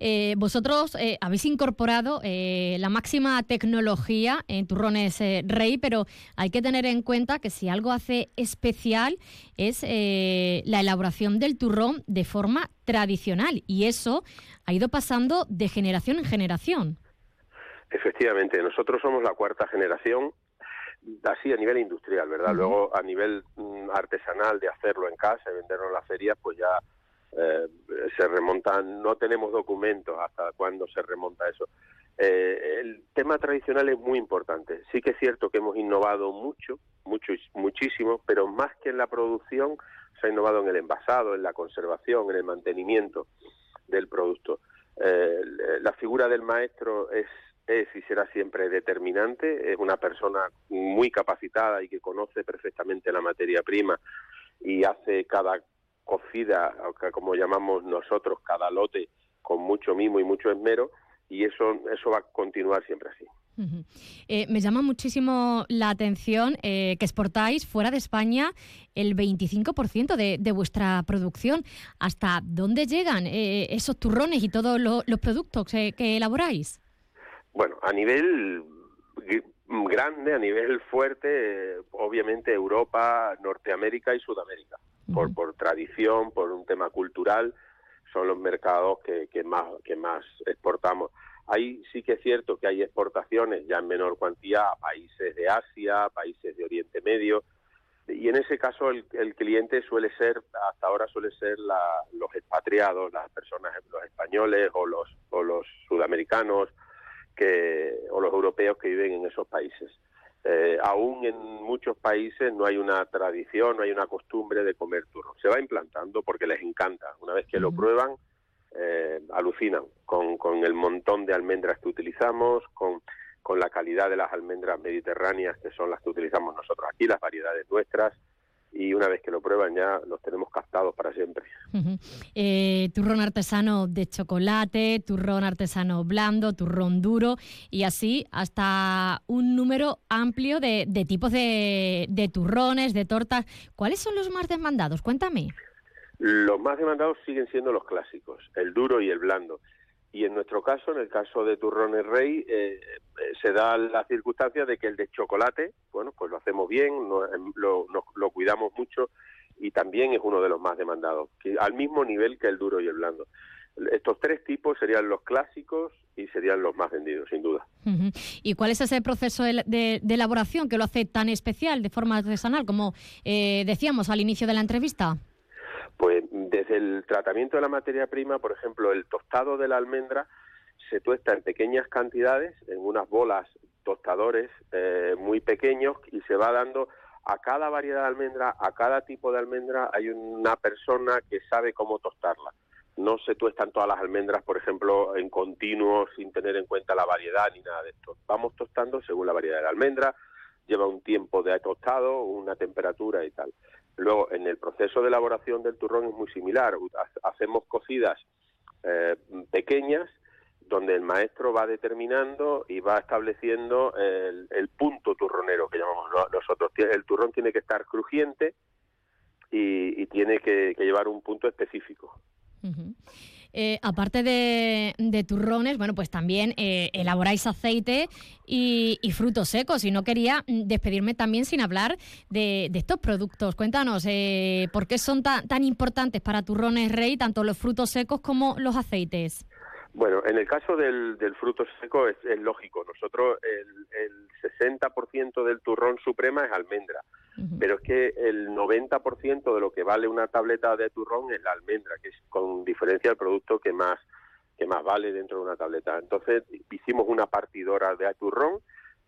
Eh, vosotros eh, habéis incorporado eh, la máxima tecnología en turrones eh, Rey, pero hay que tener en cuenta que si algo hace especial es eh, la elaboración del turrón de forma tradicional y eso ha ido pasando de generación en generación. Efectivamente, nosotros somos la cuarta generación, así a nivel industrial, ¿verdad? Luego a nivel mm, artesanal de hacerlo en casa y venderlo en las ferias, pues ya eh, se remontan, no tenemos documentos hasta cuándo se remonta eso. Eh, el tema tradicional es muy importante. Sí que es cierto que hemos innovado mucho, mucho, muchísimo, pero más que en la producción, se ha innovado en el envasado, en la conservación, en el mantenimiento del producto. Eh, la figura del maestro es, es y será siempre determinante. Es una persona muy capacitada y que conoce perfectamente la materia prima y hace cada cocida, como llamamos nosotros, cada lote con mucho mimo y mucho esmero y eso, eso va a continuar siempre así. Eh, me llama muchísimo la atención eh, que exportáis fuera de España el 25% de, de, vuestra producción. ¿Hasta dónde llegan eh, esos turrones y todos los productos que, elaboráis? Bueno, a nivel grande, a nivel fuerte, obviamente Europa, Norteamérica y Sudamérica, por, por tradición, por un tema cultural son los mercados que, que, más, que más exportamos. Ahí sí que es cierto que hay exportaciones ya en menor cuantía a países de Asia, países de Oriente Medio, y en ese caso el, el cliente suele ser, hasta ahora suele ser la, los expatriados, las personas, los españoles o los, o los sudamericanos que, o los europeos que viven en esos países. Eh, aún en muchos países no hay una tradición, no hay una costumbre de comer turrón. Se va implantando porque les encanta. Una vez que lo prueban, eh, alucinan con, con el montón de almendras que utilizamos, con, con la calidad de las almendras mediterráneas que son las que utilizamos nosotros aquí, las variedades nuestras y una vez que lo prueban ya los tenemos captados para siempre. Eh, turrón artesano de chocolate, turrón artesano blando, turrón duro y así hasta un número amplio de, tipos de, de, turrones, de tortas. ¿Cuáles son los más demandados? Cuéntame. Los más demandados siguen siendo los clásicos, el duro y el blando. Y en nuestro caso, en el caso de Turrones Rey, eh, eh, se da la circunstancia de que el de chocolate, bueno, pues lo hacemos bien, em, lo, cuidamos mucho y también es uno de los más demandados, al mismo nivel que el duro y el blando. Estos tres tipos serían los clásicos y serían los más vendidos, sin duda. ¿Y cuál es ese proceso de, elaboración que lo hace tan especial de forma artesanal, como eh, decíamos al inicio de la entrevista? Pues desde el tratamiento de la materia prima, por ejemplo, el tostado de la almendra se tuesta en pequeñas cantidades, en unas bolas tostadores eh, muy pequeños y se va dando a cada variedad de almendra, a cada tipo de almendra hay una persona que sabe cómo tostarla. No se tuestan todas las almendras, por ejemplo, en continuo, sin tener en cuenta la variedad ni nada de esto. Vamos tostando según la variedad de la almendra, lleva un tiempo de tostado, una temperatura y tal. Luego, en el proceso de elaboración del turrón es muy similar. Hacemos cocidas eh, pequeñas donde el maestro va determinando y va estableciendo el, punto turronero que llamamos nosotros. El turrón tiene que estar crujiente y, tiene que, llevar un punto específico. Eh, aparte de, turrones, bueno, pues también eh, elaboráis aceite y, frutos secos. Y no quería mm, despedirme también sin hablar de, estos productos. Cuéntanos, eh, ¿por qué son tan importantes para turrones rey, tanto los frutos secos como los aceites? Bueno, en el caso del, fruto seco es, lógico. Nosotros el, el 60% del turrón suprema es almendra, pero es que el 90% de lo que vale una tableta de turrón es la almendra, que es con diferencia el producto que más que más vale dentro de una tableta. Entonces hicimos una partidora de turrón,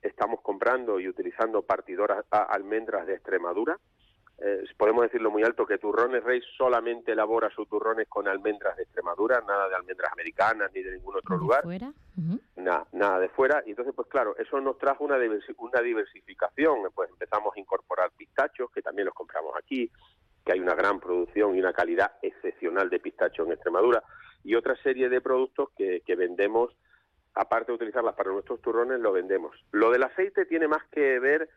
estamos comprando y utilizando partidoras a almendras de Extremadura, eh, podemos decirlo muy alto, que Turrones Rey solamente elabora sus turrones con almendras de Extremadura, nada de almendras americanas ni de ningún otro lugar. Fuera? nada, nada de fuera. Y entonces, pues claro, eso nos trajo una, una diversificación. Pues empezamos a incorporar pistachos, que también los compramos aquí, que hay una gran producción y una calidad excepcional de pistacho en Extremadura, y otra serie de productos que, que vendemos, aparte de utilizarlas para nuestros turrones, lo vendemos. Lo del aceite tiene más que ver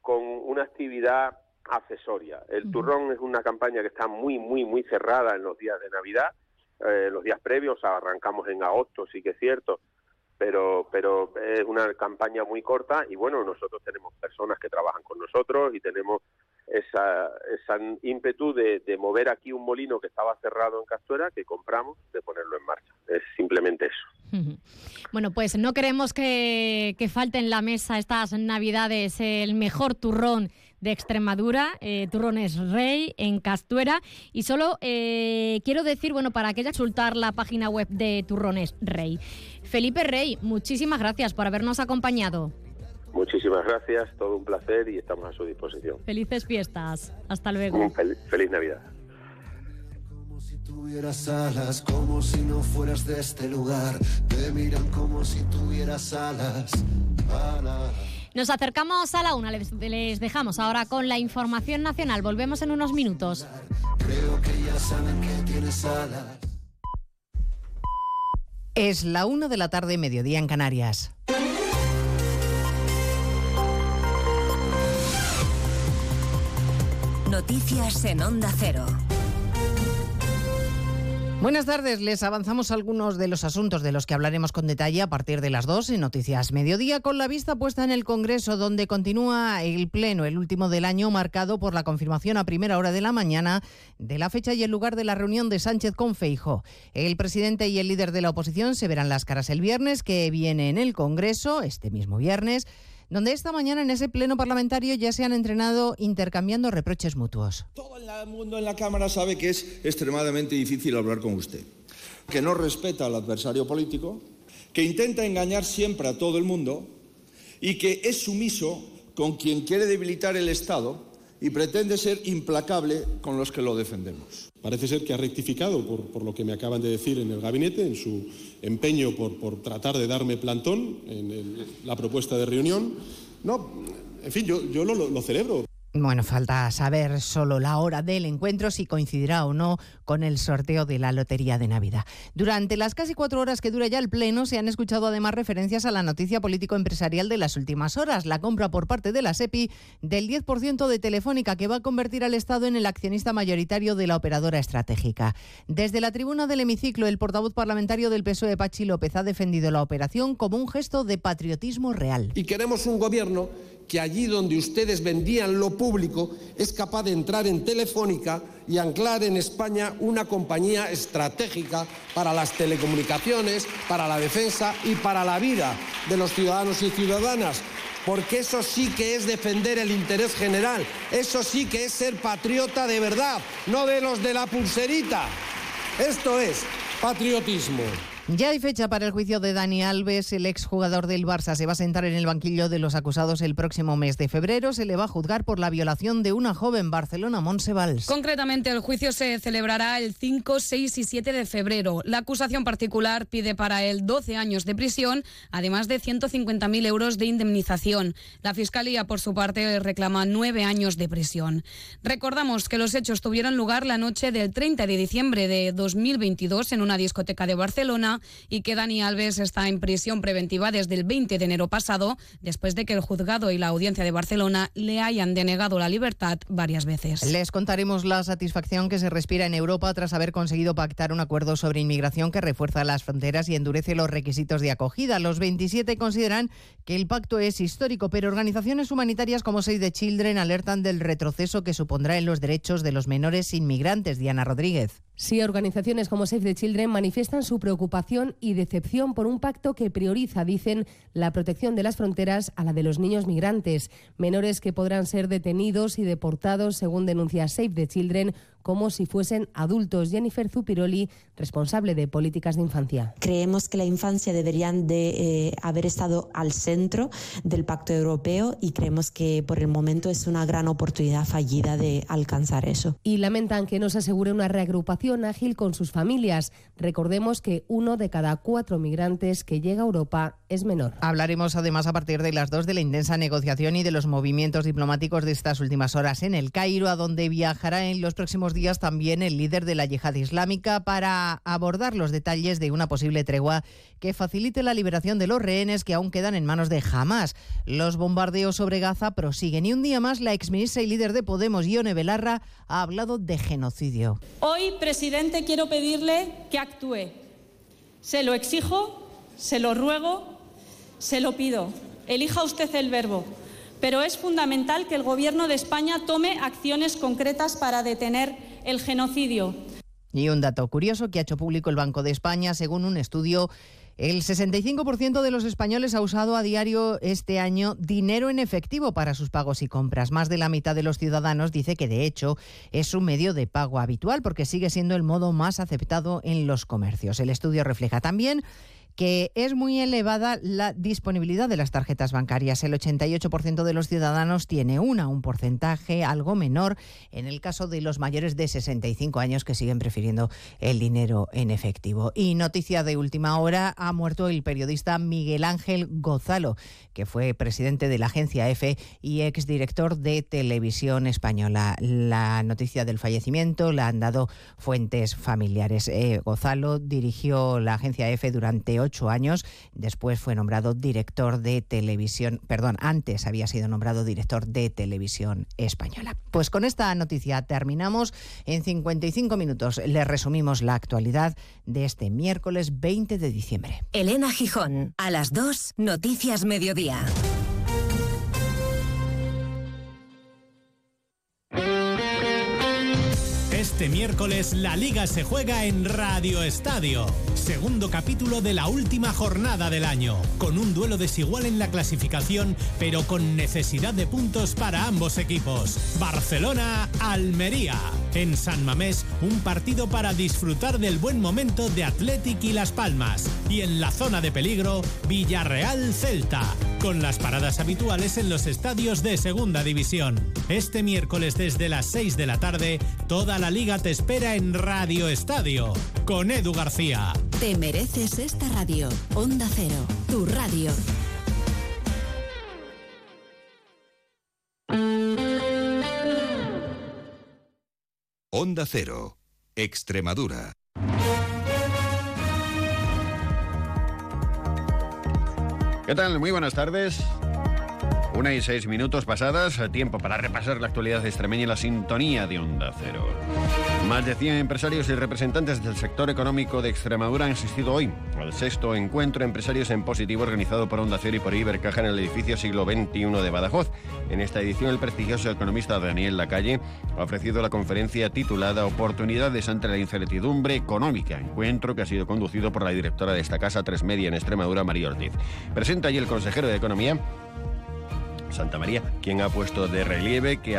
con una actividad accesoria. El turrón es una campaña que está muy, muy, muy cerrada en los días de Navidad, eh, los días previos, arrancamos en agosto, sí que es cierto, pero, pero es una campaña muy corta y bueno, nosotros tenemos personas que trabajan con nosotros y tenemos esa, ese ímpetu de, de, mover aquí un molino que estaba cerrado en Castuera, que compramos, de ponerlo en marcha. Es simplemente eso. Bueno, pues no queremos que, que falte en la mesa estas navidades el mejor turrón de Extremadura, eh, Turrones Rey, en Castuera. Y solo eh, quiero decir, bueno, para que consultar la página web de Turrones Rey. Felipe Rey, muchísimas gracias por habernos acompañado. Muchísimas gracias, todo un placer y estamos a su disposición. Felices fiestas. Hasta luego. Feliz, feliz Navidad. Como si tuvieras alas, como si no fueras de este lugar. Te miran como si tuvieras alas. alas. Nos acercamos a la una, les, les, dejamos ahora con la información nacional. Volvemos en unos minutos. Creo que ya saben que tienes alas. Es la una de la tarde, mediodía en Canarias. Noticias en Onda Cero. Buenas tardes, les avanzamos algunos de los asuntos de los que hablaremos con detalle a partir de las 2 en Noticias Mediodía, con la vista puesta en el Congreso, donde continúa el Pleno, el último del año, marcado por la confirmación a primera hora de la mañana de la fecha y el lugar de la reunión de Sánchez con Feijo. El presidente y el líder de la oposición se verán las caras el viernes, que viene en el Congreso, este mismo viernes donde esta mañana en ese pleno parlamentario ya se han entrenado intercambiando reproches mutuos. Todo el mundo en la Cámara sabe que es extremadamente difícil hablar con usted, que no respeta al adversario político, que intenta engañar siempre a todo el mundo y que es sumiso con quien quiere debilitar el Estado y pretende ser implacable con los que lo defendemos. Parece ser que ha rectificado, por, por, lo que me acaban de decir en el gabinete, en su empeño por, por tratar de darme plantón en la propuesta de reunión. No, en fin, yo, yo lo, lo celebro. Bueno, falta saber solo la hora del encuentro, si coincidirá o no con el sorteo de la Lotería de Navidad. Durante las casi cuatro horas que dura ya el Pleno, se han escuchado además referencias a la noticia político-empresarial de las últimas horas, la compra por parte de la SEPI del 10% de Telefónica, que va a convertir al Estado en el accionista mayoritario de la operadora estratégica. Desde la tribuna del hemiciclo, el portavoz parlamentario del PSOE, Pachi López, ha defendido la operación como un gesto de patriotismo real. Y queremos un gobierno que allí donde ustedes vendían lo público es capaz de entrar en Telefónica y anclar en España una compañía estratégica para las telecomunicaciones, para la defensa y para la vida de los ciudadanos y ciudadanas. Porque eso sí que es defender el interés general, eso sí que es ser patriota de verdad, no de los de la pulserita. Esto es patriotismo. Ya hay fecha para el juicio de Dani Alves, el exjugador del Barça. Se va a sentar en el banquillo de los acusados el próximo mes de febrero. Se le va a juzgar por la violación de una joven Barcelona, Monsevals. Concretamente, el juicio se celebrará el 5, 6 y 7 de febrero. La acusación particular pide para él 12 años de prisión, además de 150.000 euros de indemnización. La Fiscalía, por su parte, reclama 9 años de prisión. Recordamos que los hechos tuvieron lugar la noche del 30 de diciembre de 2022 en una discoteca de Barcelona y que Dani Alves está en prisión preventiva desde el 20 de enero pasado, después de que el juzgado y la audiencia de Barcelona le hayan denegado la libertad varias veces. Les contaremos la satisfacción que se respira en Europa tras haber conseguido pactar un acuerdo sobre inmigración que refuerza las fronteras y endurece los requisitos de acogida. Los 27 consideran que el pacto es histórico, pero organizaciones humanitarias como Save the Children alertan del retroceso que supondrá en los derechos de los menores inmigrantes. Diana Rodríguez. Sí, organizaciones como Save the Children manifiestan su preocupación y decepción por un pacto que prioriza, dicen, la protección de las fronteras a la de los niños migrantes, menores que podrán ser detenidos y deportados, según denuncia Save the Children, como si fuesen adultos. Jennifer Zupiroli, responsable de políticas de infancia. Creemos que la infancia deberían de eh, haber estado al centro del Pacto Europeo y creemos que por el momento es una gran oportunidad fallida de alcanzar eso. Y lamentan que no se asegure una reagrupación ágil con sus familias. Recordemos que uno de cada cuatro migrantes que llega a Europa es menor. Hablaremos además a partir de las dos de la intensa negociación y de los movimientos diplomáticos de estas últimas horas en el Cairo, a donde viajará en los próximos días también el líder de la yihad islámica para abordar los detalles de una posible tregua que facilite la liberación de los rehenes que aún quedan en manos de Hamas. Los bombardeos sobre Gaza prosiguen y un día más la exministra y líder de Podemos, Ione Belarra, ha hablado de genocidio. Hoy, presidente, quiero pedirle que actúe. Se lo exijo, se lo ruego, se lo pido. Elija usted el verbo pero es fundamental que el Gobierno de España tome acciones concretas para detener el genocidio. Y un dato curioso que ha hecho público el Banco de España, según un estudio el 65% de los españoles ha usado a diario este año dinero en efectivo para sus pagos y compras. Más de la mitad de los ciudadanos dice que de hecho es un medio de pago habitual porque sigue siendo el modo más aceptado en los comercios. El estudio refleja también que es muy elevada la disponibilidad de las tarjetas bancarias. El 88% de los ciudadanos tiene una, un porcentaje algo menor en el caso de los mayores de 65 años que siguen prefiriendo el dinero en efectivo. Y noticia de última hora, ha muerto el periodista Miguel Ángel Gozalo, que fue presidente de la agencia EFE y exdirector de Televisión Española. La noticia del fallecimiento la han dado fuentes familiares. Eh, Gozalo dirigió la agencia EFE durante ocho años. Después fue nombrado director de televisión, perdón, antes había sido nombrado director de televisión española. Pues con esta noticia terminamos. En 55 minutos le resumimos la actualidad de este miércoles 20 de diciembre. Elena Gijón, a las 2, Noticias Mediodía. Este miércoles la liga se juega en Radio Estadio. Segundo capítulo de la última jornada del año. Con un duelo desigual en la clasificación, pero con necesidad de puntos para ambos equipos. Barcelona-Almería. En San Mamés, un partido para disfrutar del buen momento de Athletic y Las Palmas. Y en la zona de peligro, Villarreal-Celta. Con las paradas habituales en los estadios de Segunda División. Este miércoles desde las 6 de la tarde, toda la liga te espera en Radio Estadio con Edu García. Te mereces esta radio. Onda Cero, tu radio. Onda Cero, Extremadura. ¿Qué tal? Muy buenas tardes. Una y seis minutos pasadas, tiempo para repasar la actualidad extremeña y la sintonía de Onda Cero. Más de 100 empresarios y representantes del sector económico de Extremadura han asistido hoy al sexto encuentro Empresarios en Positivo organizado por Onda Cero y por Ibercaja en el edificio siglo XXI de Badajoz. En esta edición, el prestigioso economista Daniel Lacalle ha ofrecido la conferencia titulada Oportunidades ante la incertidumbre económica, encuentro que ha sido conducido por la directora de esta casa, Tres Media en Extremadura, María Ortiz. Presenta allí el consejero de Economía, Santa María, quien ha puesto de relieve que,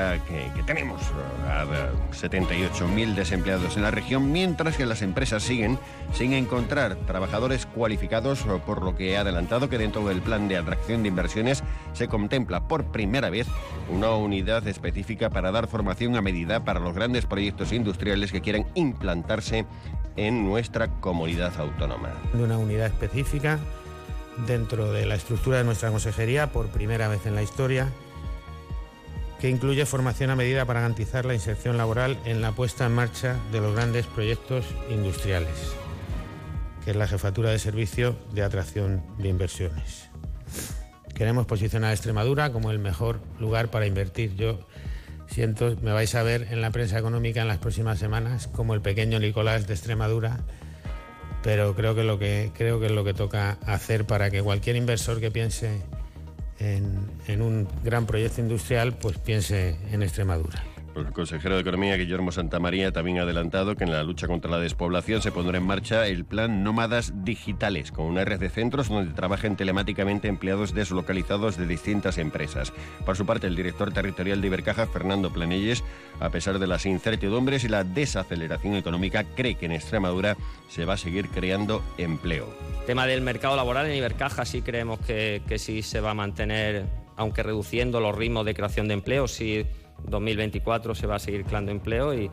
tenemos a 78.000 desempleados en la región, mientras que las empresas siguen sin encontrar trabajadores cualificados, por lo que ha adelantado que dentro del plan de atracción de inversiones se contempla por primera vez una unidad específica para dar formación a medida para los grandes proyectos industriales que quieran implantarse en nuestra comunidad autónoma. Una unidad específica dentro de la estructura de nuestra consejería por primera vez en la historia, que incluye formación a medida para garantizar la inserción laboral en la puesta en marcha de los grandes proyectos industriales, que es la jefatura de servicio de atracción de inversiones. Queremos posicionar a Extremadura como el mejor lugar para invertir. Yo siento, me vais a ver en la prensa económica en las próximas semanas como el pequeño Nicolás de Extremadura pero creo que, lo que, creo que es lo que toca hacer para que cualquier inversor que piense en, un gran proyecto industrial, pues piense en Extremadura. El consejero de Economía, Guillermo Santamaría, también ha adelantado que en la lucha contra la despoblación se pondrá en marcha el plan Nómadas Digitales, con una red de centros donde trabajen telemáticamente empleados deslocalizados de distintas empresas. Por su parte, el director territorial de Ibercaja, Fernando Planelles, a pesar de las incertidumbres y la desaceleración económica, cree que en Extremadura se va a seguir creando empleo. Tema del mercado laboral en Ibercaja sí creemos que, que sí se va a mantener, aunque reduciendo los ritmos de creación de empleo, sí 2024 se va a seguir creando empleo y,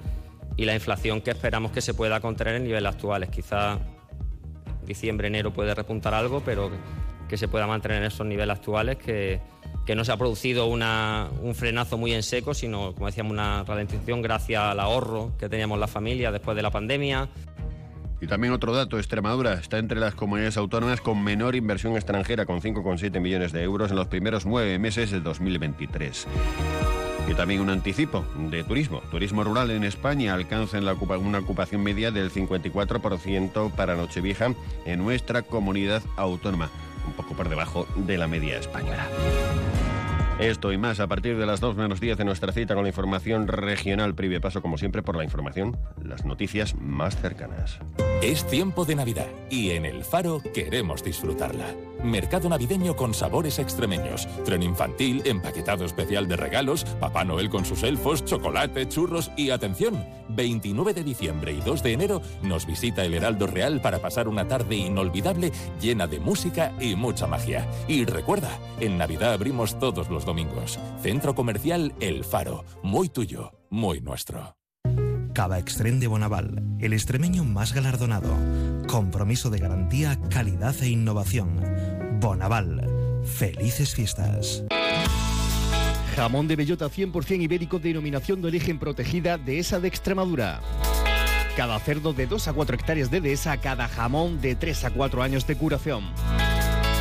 la inflación que esperamos que se pueda contener en niveles actuales. Quizá diciembre, enero puede repuntar algo, pero que se pueda mantener en esos niveles actuales, que, que no se ha producido un frenazo muy en seco, sino, como decíamos, una ralentización gracias al ahorro que teníamos la familia después de la pandemia. Y también otro dato, Extremadura está entre las comunidades autónomas con menor inversión extranjera, con 5,7 millones de euros en los primeros nueve meses de 2023. Y también un anticipo de turismo. Turismo rural en España alcanza en la una ocupación media del 54% para Nochevieja en nuestra comunidad autónoma, un poco por debajo de la media española. Esto y más a partir de las 2 menos 10 de nuestra cita con la información regional. Prive paso, como siempre, por la información, las noticias más cercanas. Es tiempo de Navidad y en El Faro queremos disfrutarla. Mercado navideño con sabores extremeños, tren infantil, empaquetado especial de regalos, Papá Noel con sus elfos, chocolate, churros y atención, 29 de diciembre y 2 de enero nos visita el Heraldo Real para pasar una tarde inolvidable llena de música y mucha magia. Y recuerda, en Navidad abrimos todos los domingos. Centro Comercial El Faro, muy tuyo, muy nuestro. Cava Extrem de Bonaval, el extremeño más galardonado. Compromiso de garantía, calidad e innovación. Bonaval. Felices fiestas. Jamón de bellota 100% ibérico denominación de origen protegida de esa de Extremadura. Cada cerdo de 2 a 4 hectáreas de dehesa, cada jamón de 3 a 4 años de curación.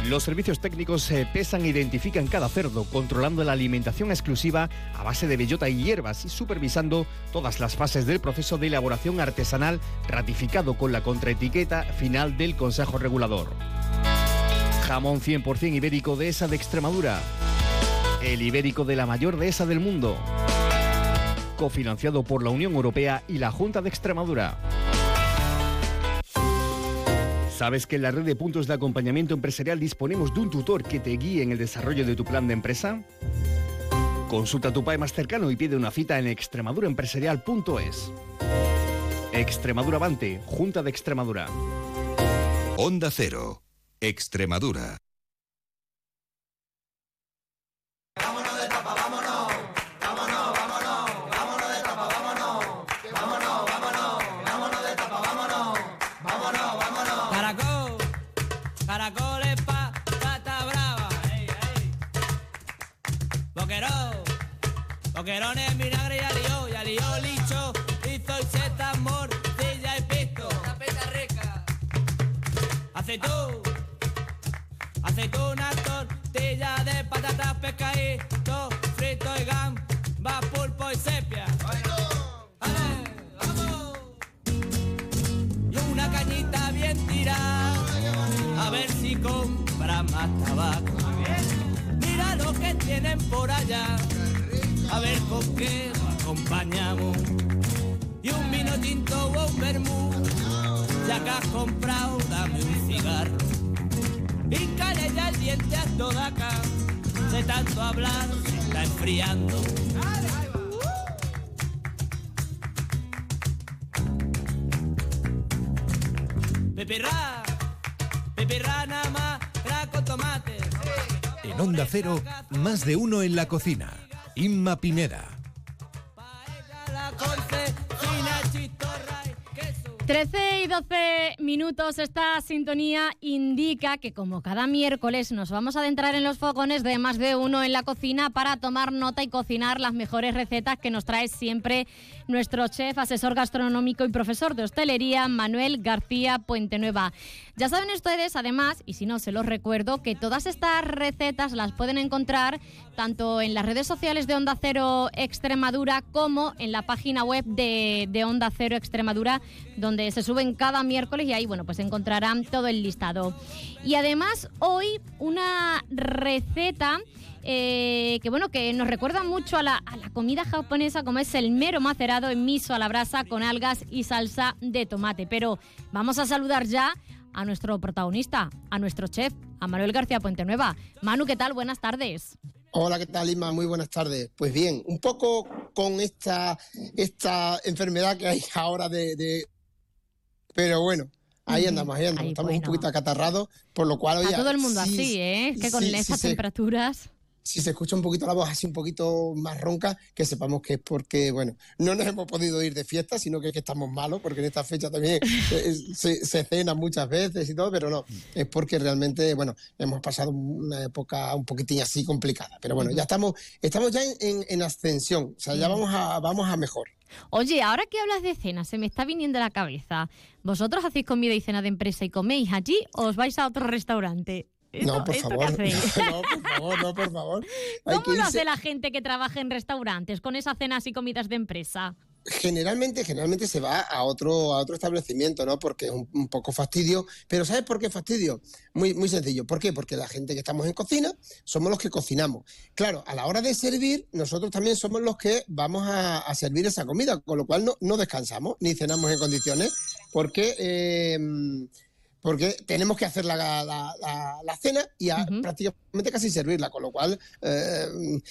Los servicios técnicos se pesan e identifican cada cerdo, controlando la alimentación exclusiva a base de bellota y hierbas y supervisando todas las fases del proceso de elaboración artesanal ratificado con la contraetiqueta final del Consejo Regulador. Jamón 100% ibérico de esa de Extremadura. El ibérico de la mayor dehesa del mundo. Cofinanciado por la Unión Europea y la Junta de Extremadura. ¿Sabes que en la red de puntos de acompañamiento empresarial disponemos de un tutor que te guíe en el desarrollo de tu plan de empresa? Consulta a tu PAE más cercano y pide una cita en extremaduraempresarial.es. Extremadura Avante, Junta de Extremadura. Onda Cero, Extremadura. Boquerones, vinagre y alió, y alió licho, hizo y seta, morcilla y pisto. Una peta rica. Aceitún, aceituna, tortilla de patatas, pescadito, frito y gamba, pulpo y sepia. ¡Ale, vamos! y una cañita bien tirada. A ver si compra más tabaco. Mira lo que tienen por allá. A ver con qué lo acompañamos. Y un vino tinto o un vermú. Ya que has comprado, dame un cigarro. Pícale ya el diente a toda acá. De tanto hablar se está enfriando. Pepirra, pepirra nada más, tra con tomate. En Onda Cero, más de uno en la cocina. Inma Pineda. La conce, fina, chistorra y queso. 13 y 12 minutos, esta sintonía indica que como cada miércoles nos vamos a adentrar en los fogones de más de uno en la cocina para tomar nota y cocinar las mejores recetas que nos trae siempre nuestro chef, asesor gastronómico y profesor de hostelería, Manuel García Puente Nueva. Ya saben ustedes, además, y si no se los recuerdo, que todas estas recetas las pueden encontrar tanto en las redes sociales de Onda Cero Extremadura como en la página web de, de Onda Cero Extremadura, donde se suben cada miércoles y ahí, bueno, pues encontrarán todo el listado. Y además, hoy una receta eh, que bueno, que nos recuerda mucho a la, a la comida japonesa, como es el mero macerado en miso a la brasa con algas y salsa de tomate. Pero vamos a saludar ya a nuestro protagonista, a nuestro chef, a Manuel García Puente Nueva. Manu, ¿qué tal? Buenas tardes. Hola, ¿qué tal, Isma? Muy buenas tardes. Pues bien, un poco con esta, esta enfermedad que hay ahora de... de- Pero bueno, ahí andamos, ahí andamos. Ay, Estamos un poquito acatarrados, por lo cual... A todo el mundo sí- así, ¿eh? Es que con sí, se- temperaturas... si se escucha un poquito la voz así un poquito más ronca, que sepamos que es porque, bueno, no nos hemos podido ir de fiesta, sino que es que estamos malos, porque en esta fecha también se, se cena muchas veces y todo, pero no, es porque realmente, bueno, hemos pasado una época un poquitín así complicada. Pero bueno, ya estamos, estamos ya en, en- en ascensión, o sea, ya vamos a, vamos a mejor. Oye, ahora que hablas de cena, se me está viniendo a la cabeza. ¿Vosotros hacéis comida y cena de empresa y coméis allí o os vais a otro restaurante? No, por ¿Esto qué favor. No, por favor, no, por favor. Hay ¿Cómo que lo hace la gente que trabaja en restaurantes con esas cenas y comidas de empresa? generalmente, generalmente se va a otro, a otro establecimiento, ¿no? Porque es un, un poco fastidio. Pero ¿sabes por qué fastidio? Muy, muy sencillo. ¿Por qué? Porque la gente que estamos en cocina somos los que cocinamos. Claro, a la hora de servir, nosotros también somos los que vamos a, a servir esa comida, con lo cual no, no descansamos ni cenamos en condiciones, porque eh, porque tenemos que hacer la, la- la- la cena y a- prácticamente casi servirla, con lo cual, eh,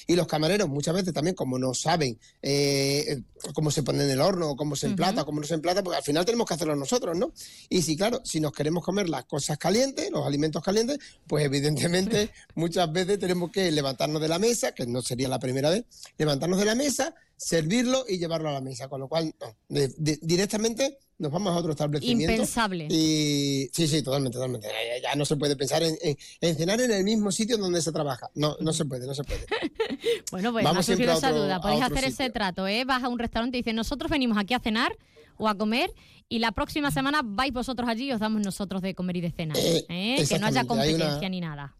y los camareros muchas veces también, como no saben eh, cómo se pone en el horno, cómo se emplata, cómo no se emplata, pues al final tenemos que hacerlo nosotros, ¿no? Y si, claro, si nos queremos comer las cosas calientes, los alimentos calientes, pues evidentemente muchas veces tenemos que levantarnos de la mesa, que no sería la primera vez, levantarnos de la mesa, servirlo y llevarlo a la mesa, con lo cual, no, de- de- directamente nos vamos a otro establecimiento. Impensable. Y sí, sí, totalmente, totalmente. Ya, no se puede pensar en, en- en cenar en el mismo sitio donde se trabaja. No, no se puede, no se puede. Bueno, pues Vamos ha surgido esa otro- duda. Podéis hacer ese trato, ¿eh? Vas a un restaurante y dices, nosotros venimos aquí a cenar o a comer y la próxima semana vais vosotros allí y os damos nosotros de comer y de cenar. Eh, ¿eh? Que no haya una- competencia ni nada.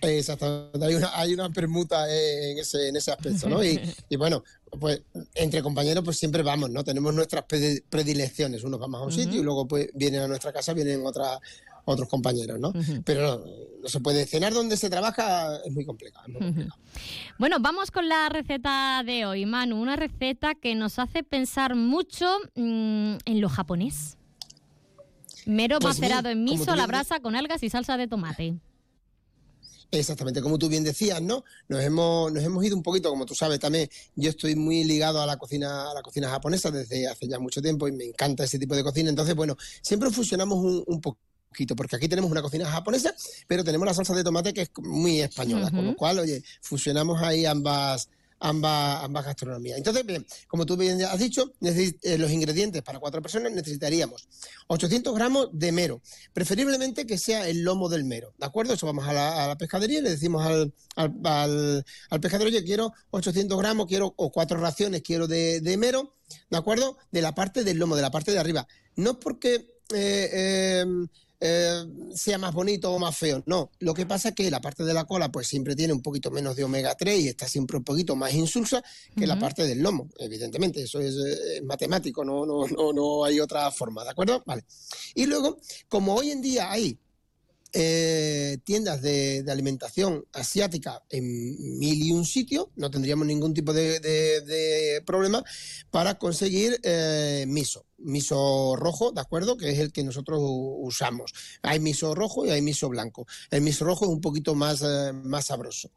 Exactamente, hay una, hay una permuta eh, en ese, en ese aspecto, ¿no? Y, y bueno, pues entre compañeros pues siempre vamos, ¿no? Tenemos nuestras predi- predilecciones, unos vamos a un sitio y luego pues vienen a nuestra casa, vienen otras otros compañeros, ¿no? Pero no, no se puede cenar donde se trabaja, es muy complicado. es muy complicado. Bueno, vamos con la receta de hoy, Manu. Una receta que nos hace pensar mucho mm, en lo japonés. Mero Pues macerado en miso la brasa con algas y salsa de tomate. Exactamente, como tú bien decías, ¿no? Nos hemos, nos hemos ido un poquito, como tú sabes, también yo estoy muy ligado a la cocina, a la cocina japonesa desde hace ya mucho tiempo y me encanta ese tipo de cocina. Entonces, bueno, siempre fusionamos un, un poquito, porque aquí tenemos una cocina japonesa, pero tenemos la salsa de tomate que es muy española, con lo cual, oye, fusionamos ahí ambas, ambas, ambas gastronomías. Entonces, bien, como tú bien has dicho, eh, los ingredientes para cuatro personas necesitaríamos 800 gramos de mero, preferiblemente que sea el lomo del mero, ¿de acuerdo? Eso vamos a la, pescadería y le decimos al, al, al- pescador, oye, quiero 800 gramos, quiero, o cuatro raciones quiero de, mero, ¿de acuerdo? De la parte del lomo, de la parte de arriba. No porque eh, eh, eh, sea más bonito o más feo, no. Lo que pasa es que la parte de la cola pues siempre tiene un poquito menos de omega 3 y está siempre un poquito más insulsa que la parte del lomo, evidentemente, eso es eh, matemático, no, no, no, no hay otra forma, ¿de acuerdo? Vale. Y luego, como hoy en día hay eh, tiendas de, alimentación asiática en mil y un sitios, no tendríamos ningún tipo de, problema para conseguir eh, miso. Miso rojo, ¿de acuerdo? Que es el que nosotros usamos. Hay miso rojo y hay miso blanco. El miso rojo es un poquito más, eh, más sabroso.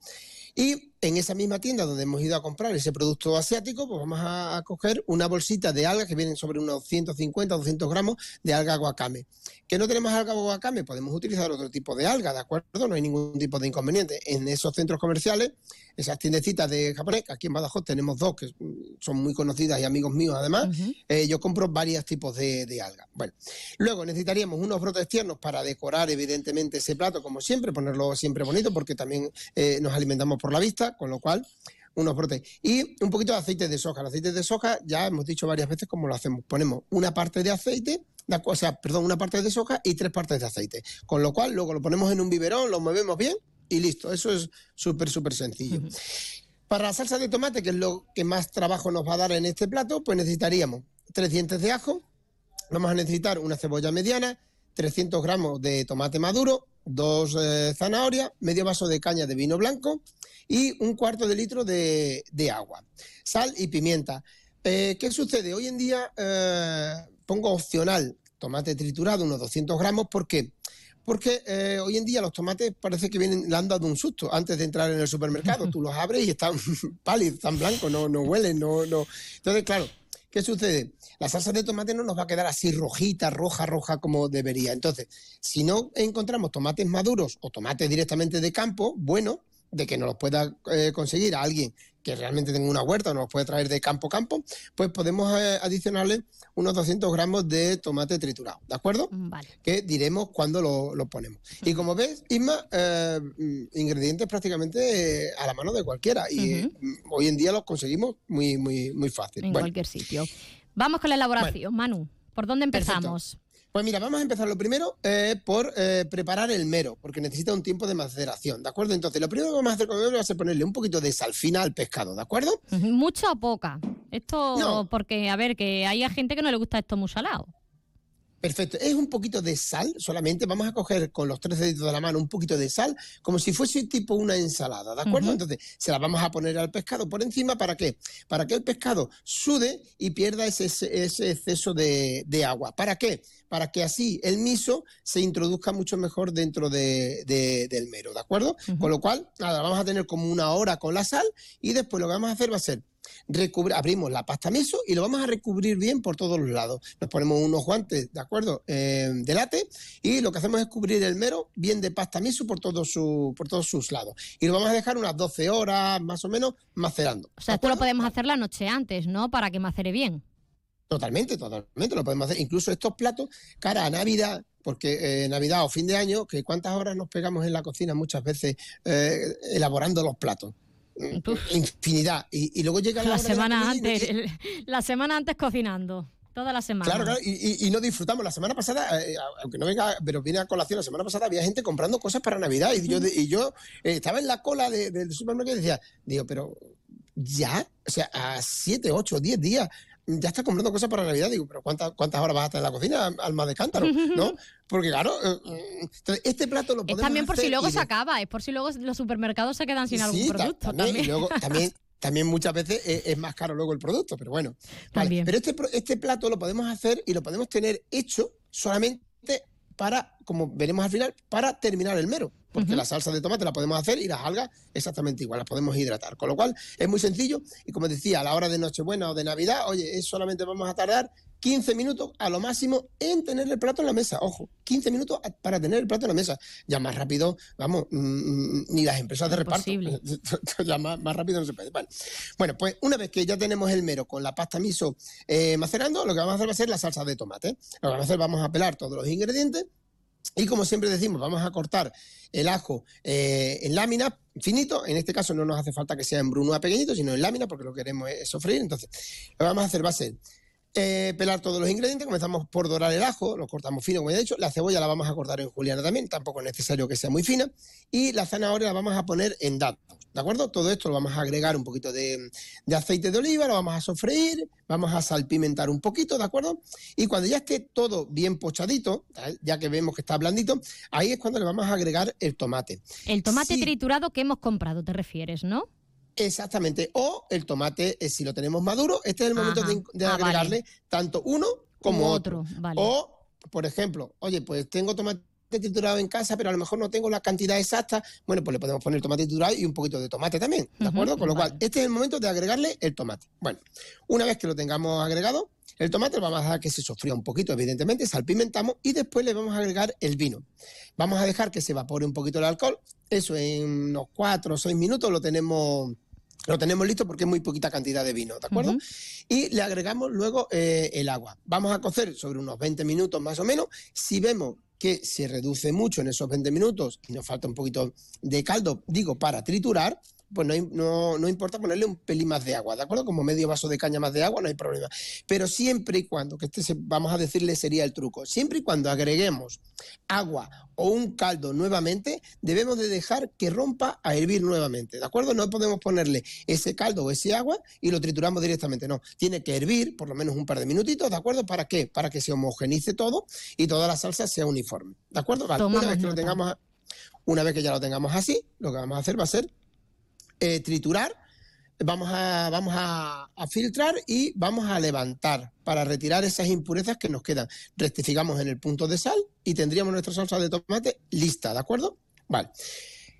Y en esa misma tienda donde hemos ido a comprar ese producto asiático, pues vamos a, a coger una bolsita de algas que vienen sobre unos 150 o 200 gramos de alga guacame. ¿Que no tenemos alga guacame? Podemos utilizar otro tipo de alga, ¿de acuerdo? No hay ningún tipo de inconveniente. En esos centros comerciales, esas tiendecitas de japonés, aquí en Badajoz tenemos dos que son muy conocidas y amigos míos además, eh, yo compro varios tipos de, de algas. Bueno, luego necesitaríamos unos brotes tiernos para decorar evidentemente ese plato, como siempre, ponerlo siempre bonito, porque también eh, nos alimentamos por la vista, con lo cual unos brotes. Y un poquito de aceite de soja. El aceite de soja, ya hemos dicho varias veces cómo lo hacemos. Ponemos una parte de aceite, o sea, perdón, una parte de soja y tres partes de aceite. Con lo cual, luego lo ponemos en un biberón, lo movemos bien y listo. Eso es súper, súper sencillo. Para la salsa de tomate, que es lo que más trabajo nos va a dar en este plato, pues necesitaríamos tres dientes de ajo, vamos a necesitar una cebolla mediana, 300 gramos de tomate maduro, dos eh, zanahorias, medio vaso de caña de vino blanco y un cuarto de litro de, de agua, sal y pimienta. Eh, ¿Qué sucede? Hoy en día eh, pongo opcional tomate triturado, unos 200 gramos, ¿por qué? Porque eh, hoy en día los tomates parece que vienen, le han dado un susto antes de entrar en el supermercado. Tú los abres y están pálidos, están blancos, no, no huelen, no, no. Entonces, claro, ¿qué sucede? La salsa de tomate no nos va a quedar así rojita, roja, roja como debería. Entonces, si no encontramos tomates maduros o tomates directamente de campo, bueno, de que nos los pueda eh, conseguir a alguien que realmente tenga una huerta o nos los puede traer de campo a campo, pues podemos eh, adicionarle unos 200 gramos de tomate triturado, ¿de acuerdo? Vale. Que diremos cuándo lo, lo ponemos. Y como ves, Isma, eh, ingredientes prácticamente a la mano de cualquiera. Y mm, hoy en día los conseguimos muy, muy, muy fácil. En Bueno, cualquier sitio. Vamos con la elaboración, Manu. ¿Por dónde empezamos? Pues mira, vamos a empezar lo primero eh, por eh, preparar el mero, porque necesita un tiempo de maceración, ¿de acuerdo? Entonces, lo primero que vamos a hacer con el mero va a ser ponerle un poquito de sal fina al pescado, ¿de acuerdo? ¿Mucha o poca? Esto, No. porque, a ver, que hay gente que no le gusta esto muy salado. Perfecto. Es un poquito de sal solamente. Vamos a coger con los tres deditos de la mano un poquito de sal, como si fuese tipo una ensalada, ¿de acuerdo? Entonces, se la vamos a poner al pescado por encima. ¿Para qué? Para que el pescado sude y pierda ese, ese- exceso de, de agua. ¿Para qué? Para que así el miso se introduzca mucho mejor dentro de- de- del mero, ¿de acuerdo? Con lo cual, nada, vamos a tener como una hora con la sal y después lo que vamos a hacer va a ser abrimos la pasta miso y lo vamos a recubrir bien por todos los lados. Nos ponemos unos guantes, ¿de acuerdo? Eh, de late y lo que hacemos es cubrir el mero bien de pasta miso por, todo su, por todos sus lados. Y lo vamos a dejar unas 12 horas más o menos macerando. O sea, esto lo podemos hacer la noche antes, ¿no? Para que macere bien. Totalmente, totalmente, lo podemos hacer. Incluso estos platos, cara a Navidad, porque eh, Navidad o fin de año, que cuántas horas nos pegamos en la cocina muchas veces eh, elaborando los platos. Infinidad. Y, y luego llega la, La hora de semana y antes, el- la semana antes cocinando. Toda la semana. Claro, claro, y, no disfrutamos. La semana pasada, eh, aunque no venga, pero viene a colación, la semana pasada había gente comprando cosas para Navidad y yo, y yo eh, estaba en la cola de- del supermercado y decía, digo, pero ya, o sea, a 7, 8, 10 días ya estás comprando cosas para Navidad. Digo, pero ¿cuántas, cuántas horas vas a estar en la cocina, alma de cántaro? ¿No? Porque claro, eh, eh, entonces, este plato lo Es podemos también por si luego se de- acaba, es por si luego los supermercados se quedan sin algún Sí, producto. también, También. Y luego también, también muchas veces es, es más caro luego el producto, pero bueno. Vale, También. Pero este, este plato lo podemos hacer y lo podemos tener hecho solamente para, como veremos al final, para terminar el mero. Porque la salsa de tomate la podemos hacer y las algas exactamente igual, las podemos hidratar. Con lo cual es muy sencillo y como decía, a la hora de Nochebuena o de Navidad, oye, es solamente vamos a tardar 15 minutos a lo máximo en tener el plato en la mesa. Ojo, 15 minutos para tener el plato en la mesa. Ya más rápido, vamos, mm, mm, ni las empresas de reparto. ya más, más rápido no se puede. Vale. Bueno, pues una vez que ya tenemos el mero con la pasta miso eh, macerando, lo que vamos a hacer va a ser la salsa de tomate. Lo que vamos a hacer, vamos a pelar todos los ingredientes. Y como siempre decimos, vamos a cortar el ajo eh, en láminas finito. En este caso no nos hace falta que sea en bruno a pequeñito, sino en láminas, porque lo que queremos es sofreír. Entonces, lo que vamos a hacer va a ser eh, pelar todos los ingredientes. Comenzamos por dorar el ajo, lo cortamos fino, como ya he dicho. La cebolla la vamos a cortar en juliana también, tampoco es necesario que sea muy fina. Y la zanahoria la vamos a poner en dados. ¿De acuerdo? Todo esto lo vamos a agregar un poquito de, de aceite de oliva, lo vamos a sofreír, vamos a salpimentar un poquito, ¿de acuerdo? Y cuando ya esté todo bien pochadito, ¿vale? ya que vemos que está blandito, ahí es cuando le vamos a agregar el tomate. El tomate Sí. triturado que hemos comprado, te refieres, ¿no? Exactamente. O el tomate, eh, si lo tenemos maduro, este es el momento Ajá. de, de Ah, vale. agregarle tanto uno como Como otro. otro, vale. O, por ejemplo, oye, pues tengo tomate triturado en casa, pero a lo mejor no tengo la cantidad exacta. Bueno, pues le podemos poner tomate triturado y un poquito de tomate también, ¿de acuerdo? Con lo vale. cual, este es el momento de agregarle el tomate. Bueno, una vez que lo tengamos agregado, el tomate lo vamos a dejar que se sofría un poquito, evidentemente, salpimentamos y después le vamos a agregar el vino. Vamos a dejar que se evapore un poquito el alcohol. Eso en unos 4 o 6 minutos lo tenemos lo tenemos listo porque es muy poquita cantidad de vino, ¿de acuerdo? Y le agregamos luego eh, el agua. Vamos a cocer sobre unos 20 minutos más o menos. Si vemos que se reduce mucho en esos 20 minutos y nos falta un poquito de caldo, digo, para triturar, pues no, hay- no, no importa ponerle un pelín más de agua, ¿de acuerdo? Como medio vaso de caña más de agua, no hay problema. Pero siempre y cuando, que este se- vamos a decirle sería el truco, siempre y cuando agreguemos agua o un caldo nuevamente, debemos de dejar que rompa a hervir nuevamente, ¿de acuerdo? No podemos ponerle ese caldo o ese agua y lo trituramos directamente, no. Tiene que hervir por lo menos un par de minutitos, ¿de acuerdo? ¿Para qué? Para que se homogenice todo y toda la salsa sea uniforme, ¿de acuerdo? Vale, una vez que lo tengamos, una vez que ya lo tengamos así, lo que vamos a hacer va a ser eh, triturar, vamos, a, vamos a, a filtrar y vamos a levantar para retirar esas impurezas que nos quedan. Rectificamos en el punto de sal y tendríamos nuestra salsa de tomate lista, ¿de acuerdo? Vale.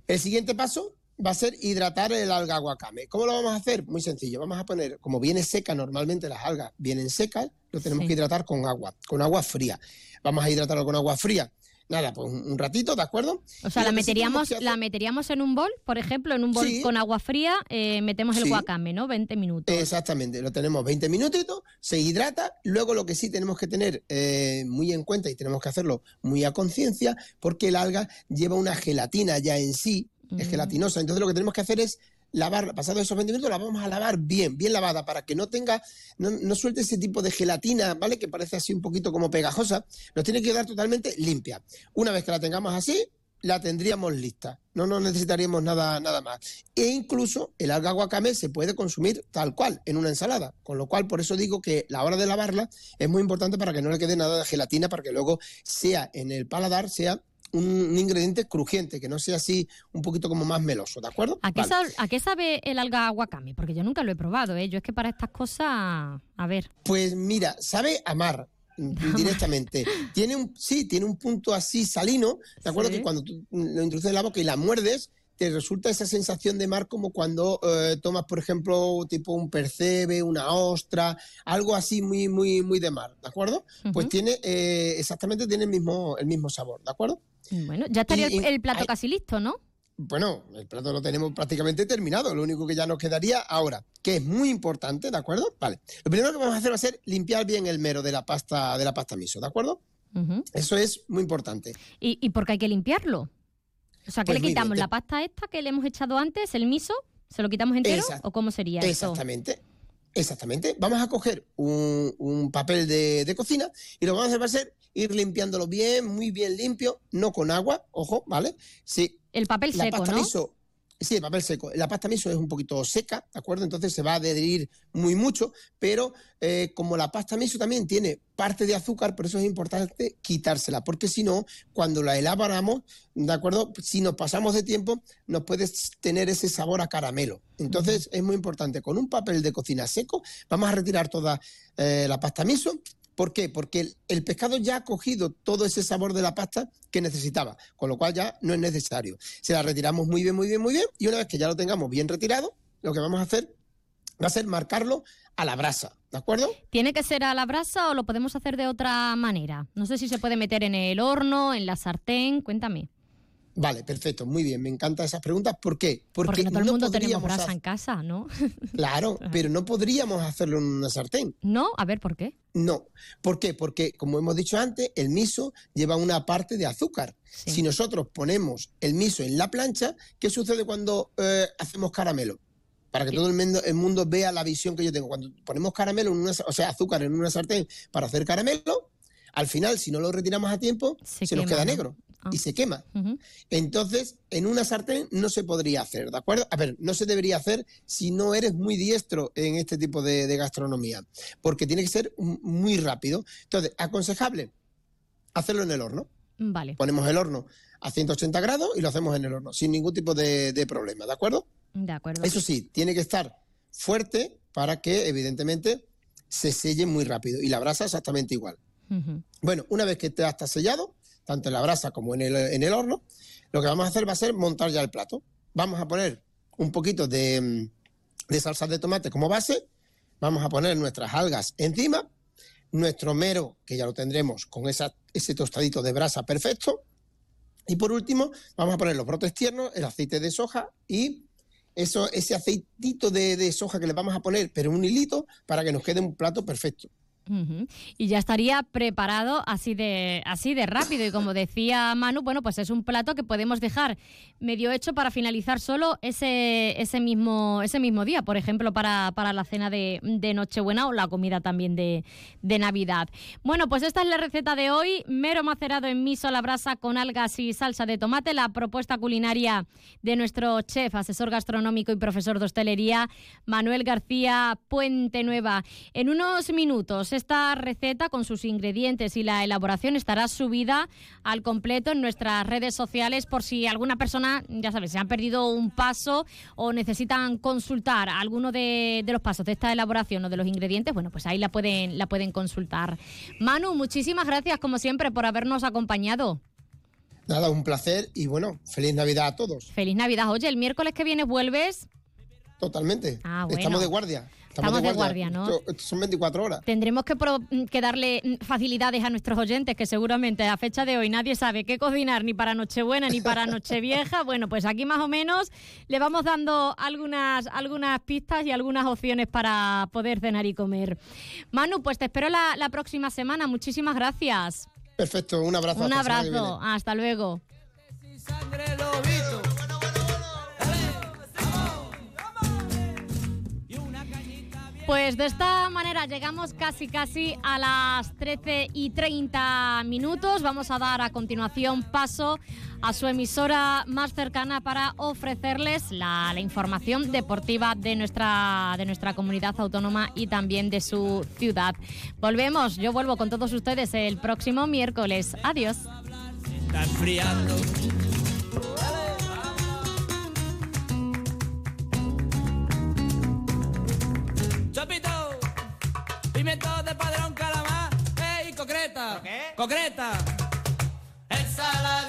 El siguiente paso va a ser hidratar el alga guacame. ¿Cómo lo vamos a hacer? Muy sencillo. Vamos a poner, como viene seca, normalmente las algas vienen secas, lo tenemos Sí. que hidratar con agua, con agua fría. Vamos a hidratarlo con agua fría. Nada, pues un, ratito, ¿de acuerdo? O sea, la meteríamos, la meteríamos en un bol, por ejemplo, en un bol Sí. con agua fría, eh, metemos el Sí. guacame, ¿no? 20 minutos. Exactamente, lo tenemos 20 minutitos, se hidrata, luego lo que sí tenemos que tener eh, muy en cuenta y tenemos que hacerlo muy a conciencia, porque el alga lleva una gelatina ya en sí, es Mm. gelatinosa, entonces lo que tenemos que hacer es lavar, pasados esos 20 minutos la vamos a lavar bien, bien lavada, para que no tenga, no, no suelte ese tipo de gelatina, ¿vale? Que parece así un poquito como pegajosa, nos tiene que quedar totalmente limpia. Una vez que la tengamos así, la tendríamos lista. No nos necesitaríamos nada, nada más. E incluso el alga guacame se puede consumir tal cual, en una ensalada. Con lo cual, por eso digo que la hora de lavarla es muy importante para que no le quede nada de gelatina, para que luego sea en el paladar, sea un, ingrediente crujiente, que no sea así un poquito como más meloso, ¿de acuerdo? ¿A qué, Vale. sabe, a qué sabe el alga wakame? Porque yo nunca lo he probado, ¿eh? Yo es que para estas cosas, a ver. Pues mira, sabe a mar mm, directamente. Tiene un, sí, tiene un punto así salino, ¿de acuerdo? Sí. Que cuando tú lo introduces en la boca y la muerdes, te resulta esa sensación de mar como cuando eh, tomas, por ejemplo, tipo un percebe, una ostra, algo así muy, muy, muy de mar, ¿de acuerdo? Pues tiene, eh, exactamente tiene el mismo, el mismo sabor, ¿de acuerdo? Bueno, ya estaría Y- el, plato hay- casi listo, ¿no? Bueno, el plato lo tenemos prácticamente terminado. Lo único que ya nos quedaría ahora, que es muy importante, ¿de acuerdo? Vale. Lo primero que vamos a hacer va a ser limpiar bien el mero de la pasta, de la pasta miso, ¿de acuerdo? Eso es muy importante. ¿Y, ¿Y por qué hay que limpiarlo? O sea, ¿qué Pues le quitamos? ¿La pasta esta que le hemos echado antes, el miso? ¿Se lo quitamos entero? Exact- ¿O cómo sería eso? Exactamente. Exactamente. Vamos a coger un, un papel de, de cocina y lo que vamos a hacer va a ser ir limpiándolo bien, muy bien limpio, no con agua, ojo, ¿vale? Sí. El papel la seco, pasta ¿no? miso, sí, el papel seco. La pasta miso es un poquito seca, ¿de acuerdo? Entonces se va a adherir muy mucho, pero eh, como la pasta miso también tiene parte de azúcar, por eso es importante quitársela, porque si no, cuando la elaboramos, ¿de acuerdo? Si nos pasamos de tiempo, nos puede tener ese sabor a caramelo. Entonces es muy importante, con un papel de cocina seco, vamos a retirar toda eh, la pasta miso. ¿Por qué? Porque el, pescado ya ha cogido todo ese sabor de la pasta que necesitaba, con lo cual ya no es necesario. Se la retiramos muy bien, muy bien, muy bien, y una vez que ya lo tengamos bien retirado, lo que vamos a hacer va a ser marcarlo a la brasa, ¿de acuerdo? ¿Tiene que ser a la brasa o lo podemos hacer de otra manera? No sé si se puede meter en el horno, en la sartén, cuéntame. Vale, perfecto, muy bien, me encantan esas preguntas. ¿Por qué? Porque, no todo el mundo tenemos podríamos brasa hacer- en casa, ¿no? Claro, pero no podríamos hacerlo en una sartén. ¿No? A ver, ¿por qué? No. ¿Por qué? Porque, como hemos dicho antes, el miso lleva una parte de azúcar. Si nosotros ponemos el miso en la plancha, ¿qué sucede cuando eh, hacemos caramelo? Para que todo el mundo, el mundo vea la visión que yo tengo. Cuando ponemos caramelo, en una, o sea, azúcar en una sartén para hacer caramelo, al final, si no lo retiramos a tiempo, se, nos quema, queda negro Ah. y se quema. Entonces, en una sartén no se podría hacer, ¿de acuerdo? A ver, no se debería hacer si no eres muy diestro en este tipo de, de gastronomía, porque tiene que ser mm, muy rápido. Entonces, aconsejable, hacerlo en el horno. Vale. Ponemos el horno a 180 grados y lo hacemos en el horno, sin ningún tipo de, de problema, ¿de acuerdo? De acuerdo. Eso sí, tiene que estar fuerte para que, evidentemente, se selle muy rápido. Y la brasa exactamente igual. Bueno, una vez que está está sellado, tanto en la brasa como en el, en el horno, lo que vamos a hacer va a ser montar ya el plato. Vamos a poner un poquito de, mm, de salsa de tomate como base, vamos a poner nuestras algas encima, nuestro mero, que ya lo tendremos con esa, ese tostadito de brasa perfecto, y por último vamos a poner los brotes tiernos, el aceite de soja y eso, ese aceitito de, de soja que le vamos a poner, pero un hilito, para que nos quede un plato perfecto. Y ya estaría preparado así de, así de rápido. Y como decía Manu, bueno, pues es un plato que podemos dejar medio hecho para finalizar solo ese, ese, mismo, ese mismo día, por ejemplo, para, para la cena de, de Nochebuena o la comida también de, de Navidad. Bueno, pues esta es la receta de hoy. Mero macerado en miso a la brasa con algas y salsa de tomate. La propuesta culinaria de nuestro chef, asesor gastronómico y profesor de hostelería, Manuel García Puente Nueva. En unos minutos, esta receta con sus ingredientes y la elaboración estará subida al completo en nuestras redes sociales por si alguna persona, ya sabes, se han perdido un paso o necesitan consultar alguno de, de los pasos de esta elaboración o de los ingredientes, bueno, pues ahí la pueden, la pueden consultar. Manu, muchísimas gracias como siempre por habernos acompañado. Nada, un placer y bueno, feliz Navidad a todos. Feliz Navidad. Oye, el miércoles que viene vuelves. Totalmente. Ah, bueno. Estamos de guardia. Estamos de guardia, ¿no? Esto- esto son 24 horas. Tendremos que, pro- que darle mm, facilidades a nuestros oyentes, que seguramente a fecha de hoy nadie sabe qué cocinar ni para Nochebuena ni para Nochevieja. Bueno, pues aquí más o menos le vamos dando algunas, algunas pistas y algunas opciones para poder cenar y comer. Manu, pues te espero la, la próxima semana. Muchísimas gracias. Perfecto, un abrazo. Un hasta abrazo. Hasta luego. Pues de esta manera llegamos casi casi a las 13 y 30 minutos. Vamos a dar a continuación paso a su emisora más cercana para ofrecerles la, información deportiva de nuestra, de nuestra comunidad autónoma y también de su ciudad. Volvemos, yo vuelvo con todos ustedes el próximo miércoles. Adiós. Chopito, pimiento de padrón, calamar, ey, concreta, concreta. Ensaladilla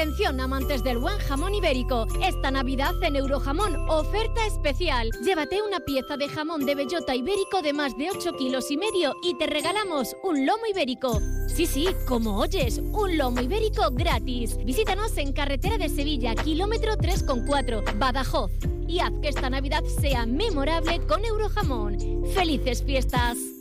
Atención amantes del buen jamón ibérico. Esta Navidad en Eurojamón, oferta especial. Llévate una pieza de jamón de bellota ibérico de más de 8 kilos y medio y te regalamos un lomo ibérico. Sí, sí, como oyes, un lomo ibérico gratis. Visítanos en Carretera de Sevilla, kilómetro 3,4, Badajoz. Y haz que esta Navidad sea memorable con Eurojamón. ¡Felices fiestas!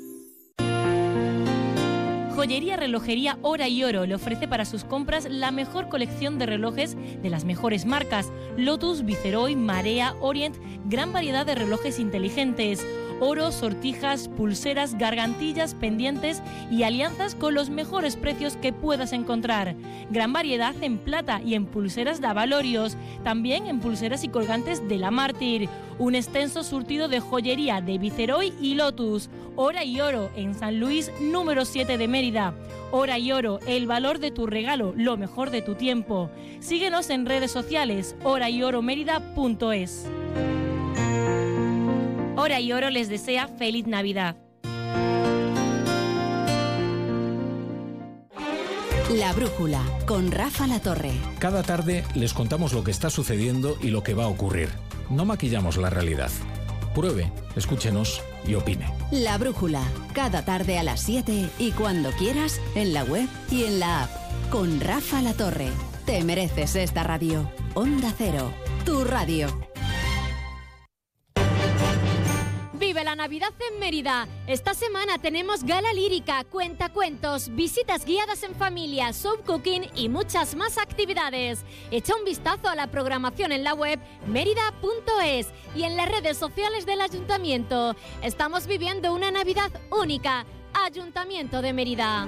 Joyería Relojería Hora y Oro le ofrece para sus compras la mejor colección de relojes de las mejores marcas: Lotus, Viceroy, Marea, Orient, gran variedad de relojes inteligentes. Oro, sortijas, pulseras, gargantillas, pendientes y alianzas con los mejores precios que puedas encontrar. Gran variedad en plata y en pulseras de avalorios, también en pulseras y colgantes de la Mártir. Un extenso surtido de joyería de Viceroy y Lotus. Hora y Oro en San Luis, número 7 de Mérida. Hora y Oro, el valor de tu regalo, lo mejor de tu tiempo. Síguenos en redes sociales, horayoromérida.es. Hora y Oro les desea feliz Navidad. La Brújula, con Rafa La Torre. Cada tarde les contamos lo que está sucediendo y lo que va a ocurrir. No maquillamos la realidad. Pruebe, escúchenos y opine. La Brújula, cada tarde a las 7 y cuando quieras, en la web y en la app. Con Rafa La Torre. Te mereces esta radio. Onda Cero, tu radio. Vive la Navidad en Mérida. Esta semana tenemos gala lírica, cuentacuentos, visitas guiadas en familia, soap cooking y muchas más actividades. Echa un vistazo a la programación en la web mérida.es y en las redes sociales del ayuntamiento. Estamos viviendo una Navidad única. Ayuntamiento de Mérida.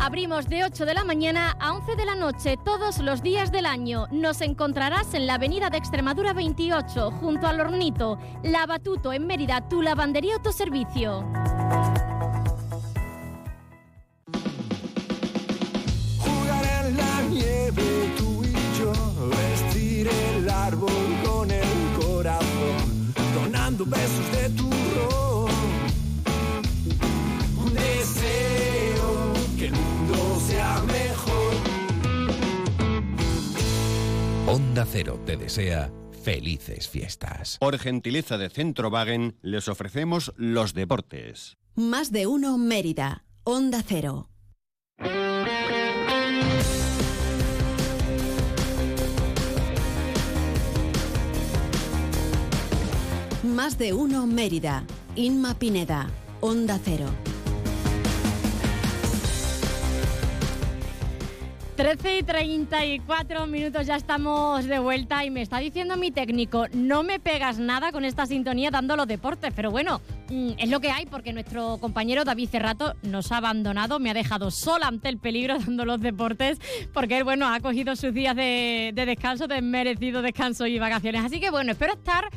Abrimos de 8 de la mañana a 11 de la noche todos los días del año. Nos encontrarás en la avenida de Extremadura 28, junto al Hornito, La Batuto, en Mérida, tu lavandería autoservicio. Jugar en la nieve tú y yo, vestir el árbol con el corazón, donando besos de tu Onda Cero te desea felices fiestas. Por gentileza de Centrowagen, les ofrecemos los deportes. Más de uno Mérida. Onda Cero. Más de uno Mérida. Inma Pineda. Onda Cero. 13 y 34 minutos ya estamos de vuelta y me está diciendo mi técnico, no me pegas nada con esta sintonía dando los deportes, pero bueno, mm, es lo que hay porque nuestro compañero David Cerrato nos ha abandonado, me ha dejado sola ante el peligro dando los deportes porque él, bueno, ha cogido sus días de, de descanso, de merecido descanso y vacaciones. Así que bueno, espero estar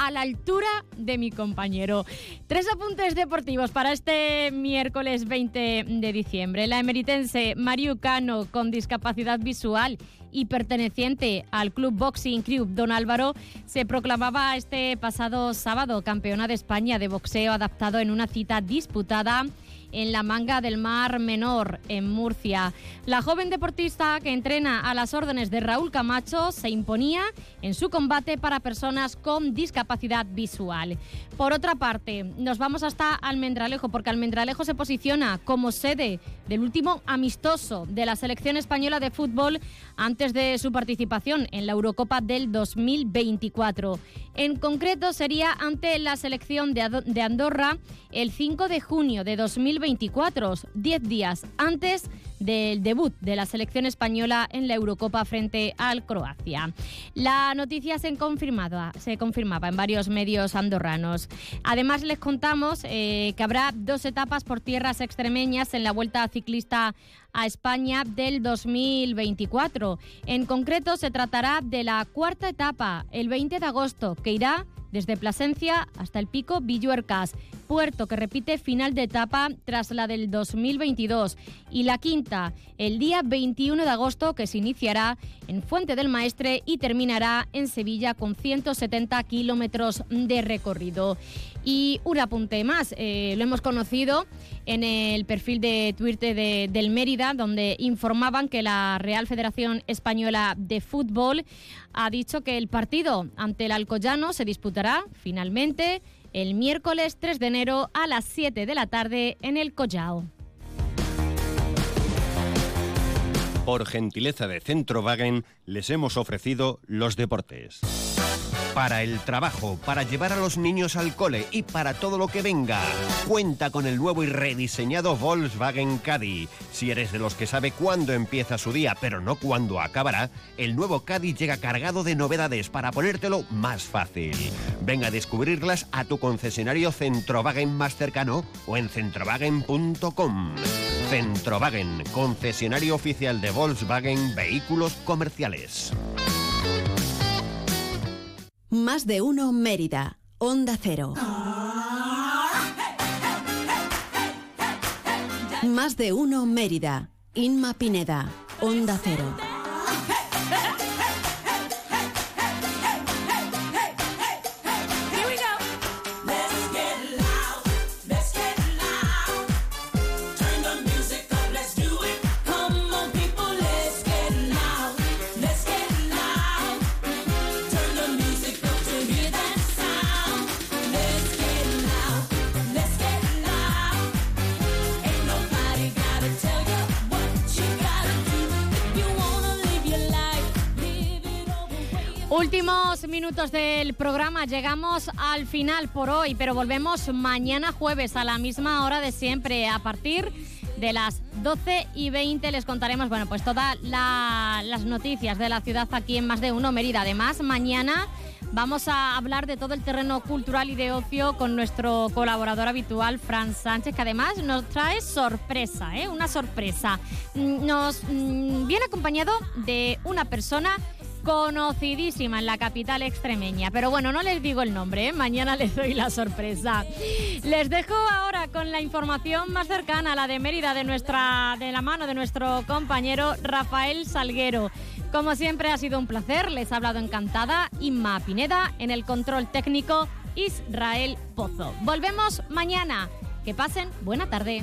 a la altura de mi compañero. Tres apuntes deportivos para este miércoles 20 de diciembre. La emeritense Mariu Cano, con discapacidad visual y perteneciente al Club Boxing Club Don Álvaro, se proclamaba este pasado sábado campeona de España de boxeo adaptado en una cita disputada en la manga del Mar Menor, en Murcia. La joven deportista que entrena a las órdenes de Raúl Camacho se imponía en su combate para personas con discapacidad visual. Por otra parte, nos vamos hasta Almendralejo, porque Almendralejo se posiciona como sede del último amistoso de la selección española de fútbol antes de su participación en la Eurocopa del 2024. En concreto sería ante la selección de Andorra el 5 de junio de 2024, 10 días antes del debut de la selección española en la Eurocopa frente al Croacia. La noticia se confirmaba, se confirmaba en varios medios andorranos. Además les contamos eh, que habrá dos etapas por tierras extremeñas en la Vuelta Ciclista a España del 2024. En concreto se tratará de la cuarta etapa, el 20 de agosto, que irá desde Plasencia hasta el pico Villuercas, puerto que repite final de etapa tras la del 2022. Y la quinta, el día 21 de agosto, que se iniciará en Fuente del Maestre y terminará en Sevilla con 170 kilómetros de recorrido. Y un apunte más, eh, lo hemos conocido en el perfil de Twitter de, del Mérida, donde informaban que la Real Federación Española de Fútbol ha dicho que el partido ante el Alcoyano se disputará finalmente el miércoles 3 de enero a las 7 de la tarde en el Collao. Por gentileza de Centrowagen, les hemos ofrecido los deportes para el trabajo, para llevar a los niños al cole y para todo lo que venga. Cuenta con el nuevo y rediseñado Volkswagen Caddy. Si eres de los que sabe cuándo empieza su día, pero no cuándo acabará, el nuevo Caddy llega cargado de novedades para ponértelo más fácil. Venga a descubrirlas a tu concesionario Centrowagen más cercano o en centrowagen.com. Centrowagen, concesionario oficial de Volkswagen Vehículos Comerciales. Más de uno Mérida. Onda Cero. Más de uno Mérida. Inma Pineda. Onda Cero. Últimos minutos del programa, llegamos al final por hoy, pero volvemos mañana jueves a la misma hora de siempre, a partir de las 12 y 20 les contaremos, bueno, pues todas las noticias de la ciudad aquí en Más de Uno Mérida. Además, mañana vamos a hablar de todo el terreno cultural y de ocio con nuestro colaborador habitual, Fran Sánchez, que además nos trae sorpresa, ¿eh? una sorpresa. Nos mm, viene acompañado de una persona conocidísima en la capital extremeña. Pero bueno, no les digo el nombre, ¿eh? mañana les doy la sorpresa. Les dejo ahora con la información más cercana, la de Mérida, de, nuestra, de la mano de nuestro compañero Rafael Salguero. Como siempre ha sido un placer, les ha hablado encantada Inma Pineda, en el control técnico Israel Pozo. Volvemos mañana. Que pasen buena tarde.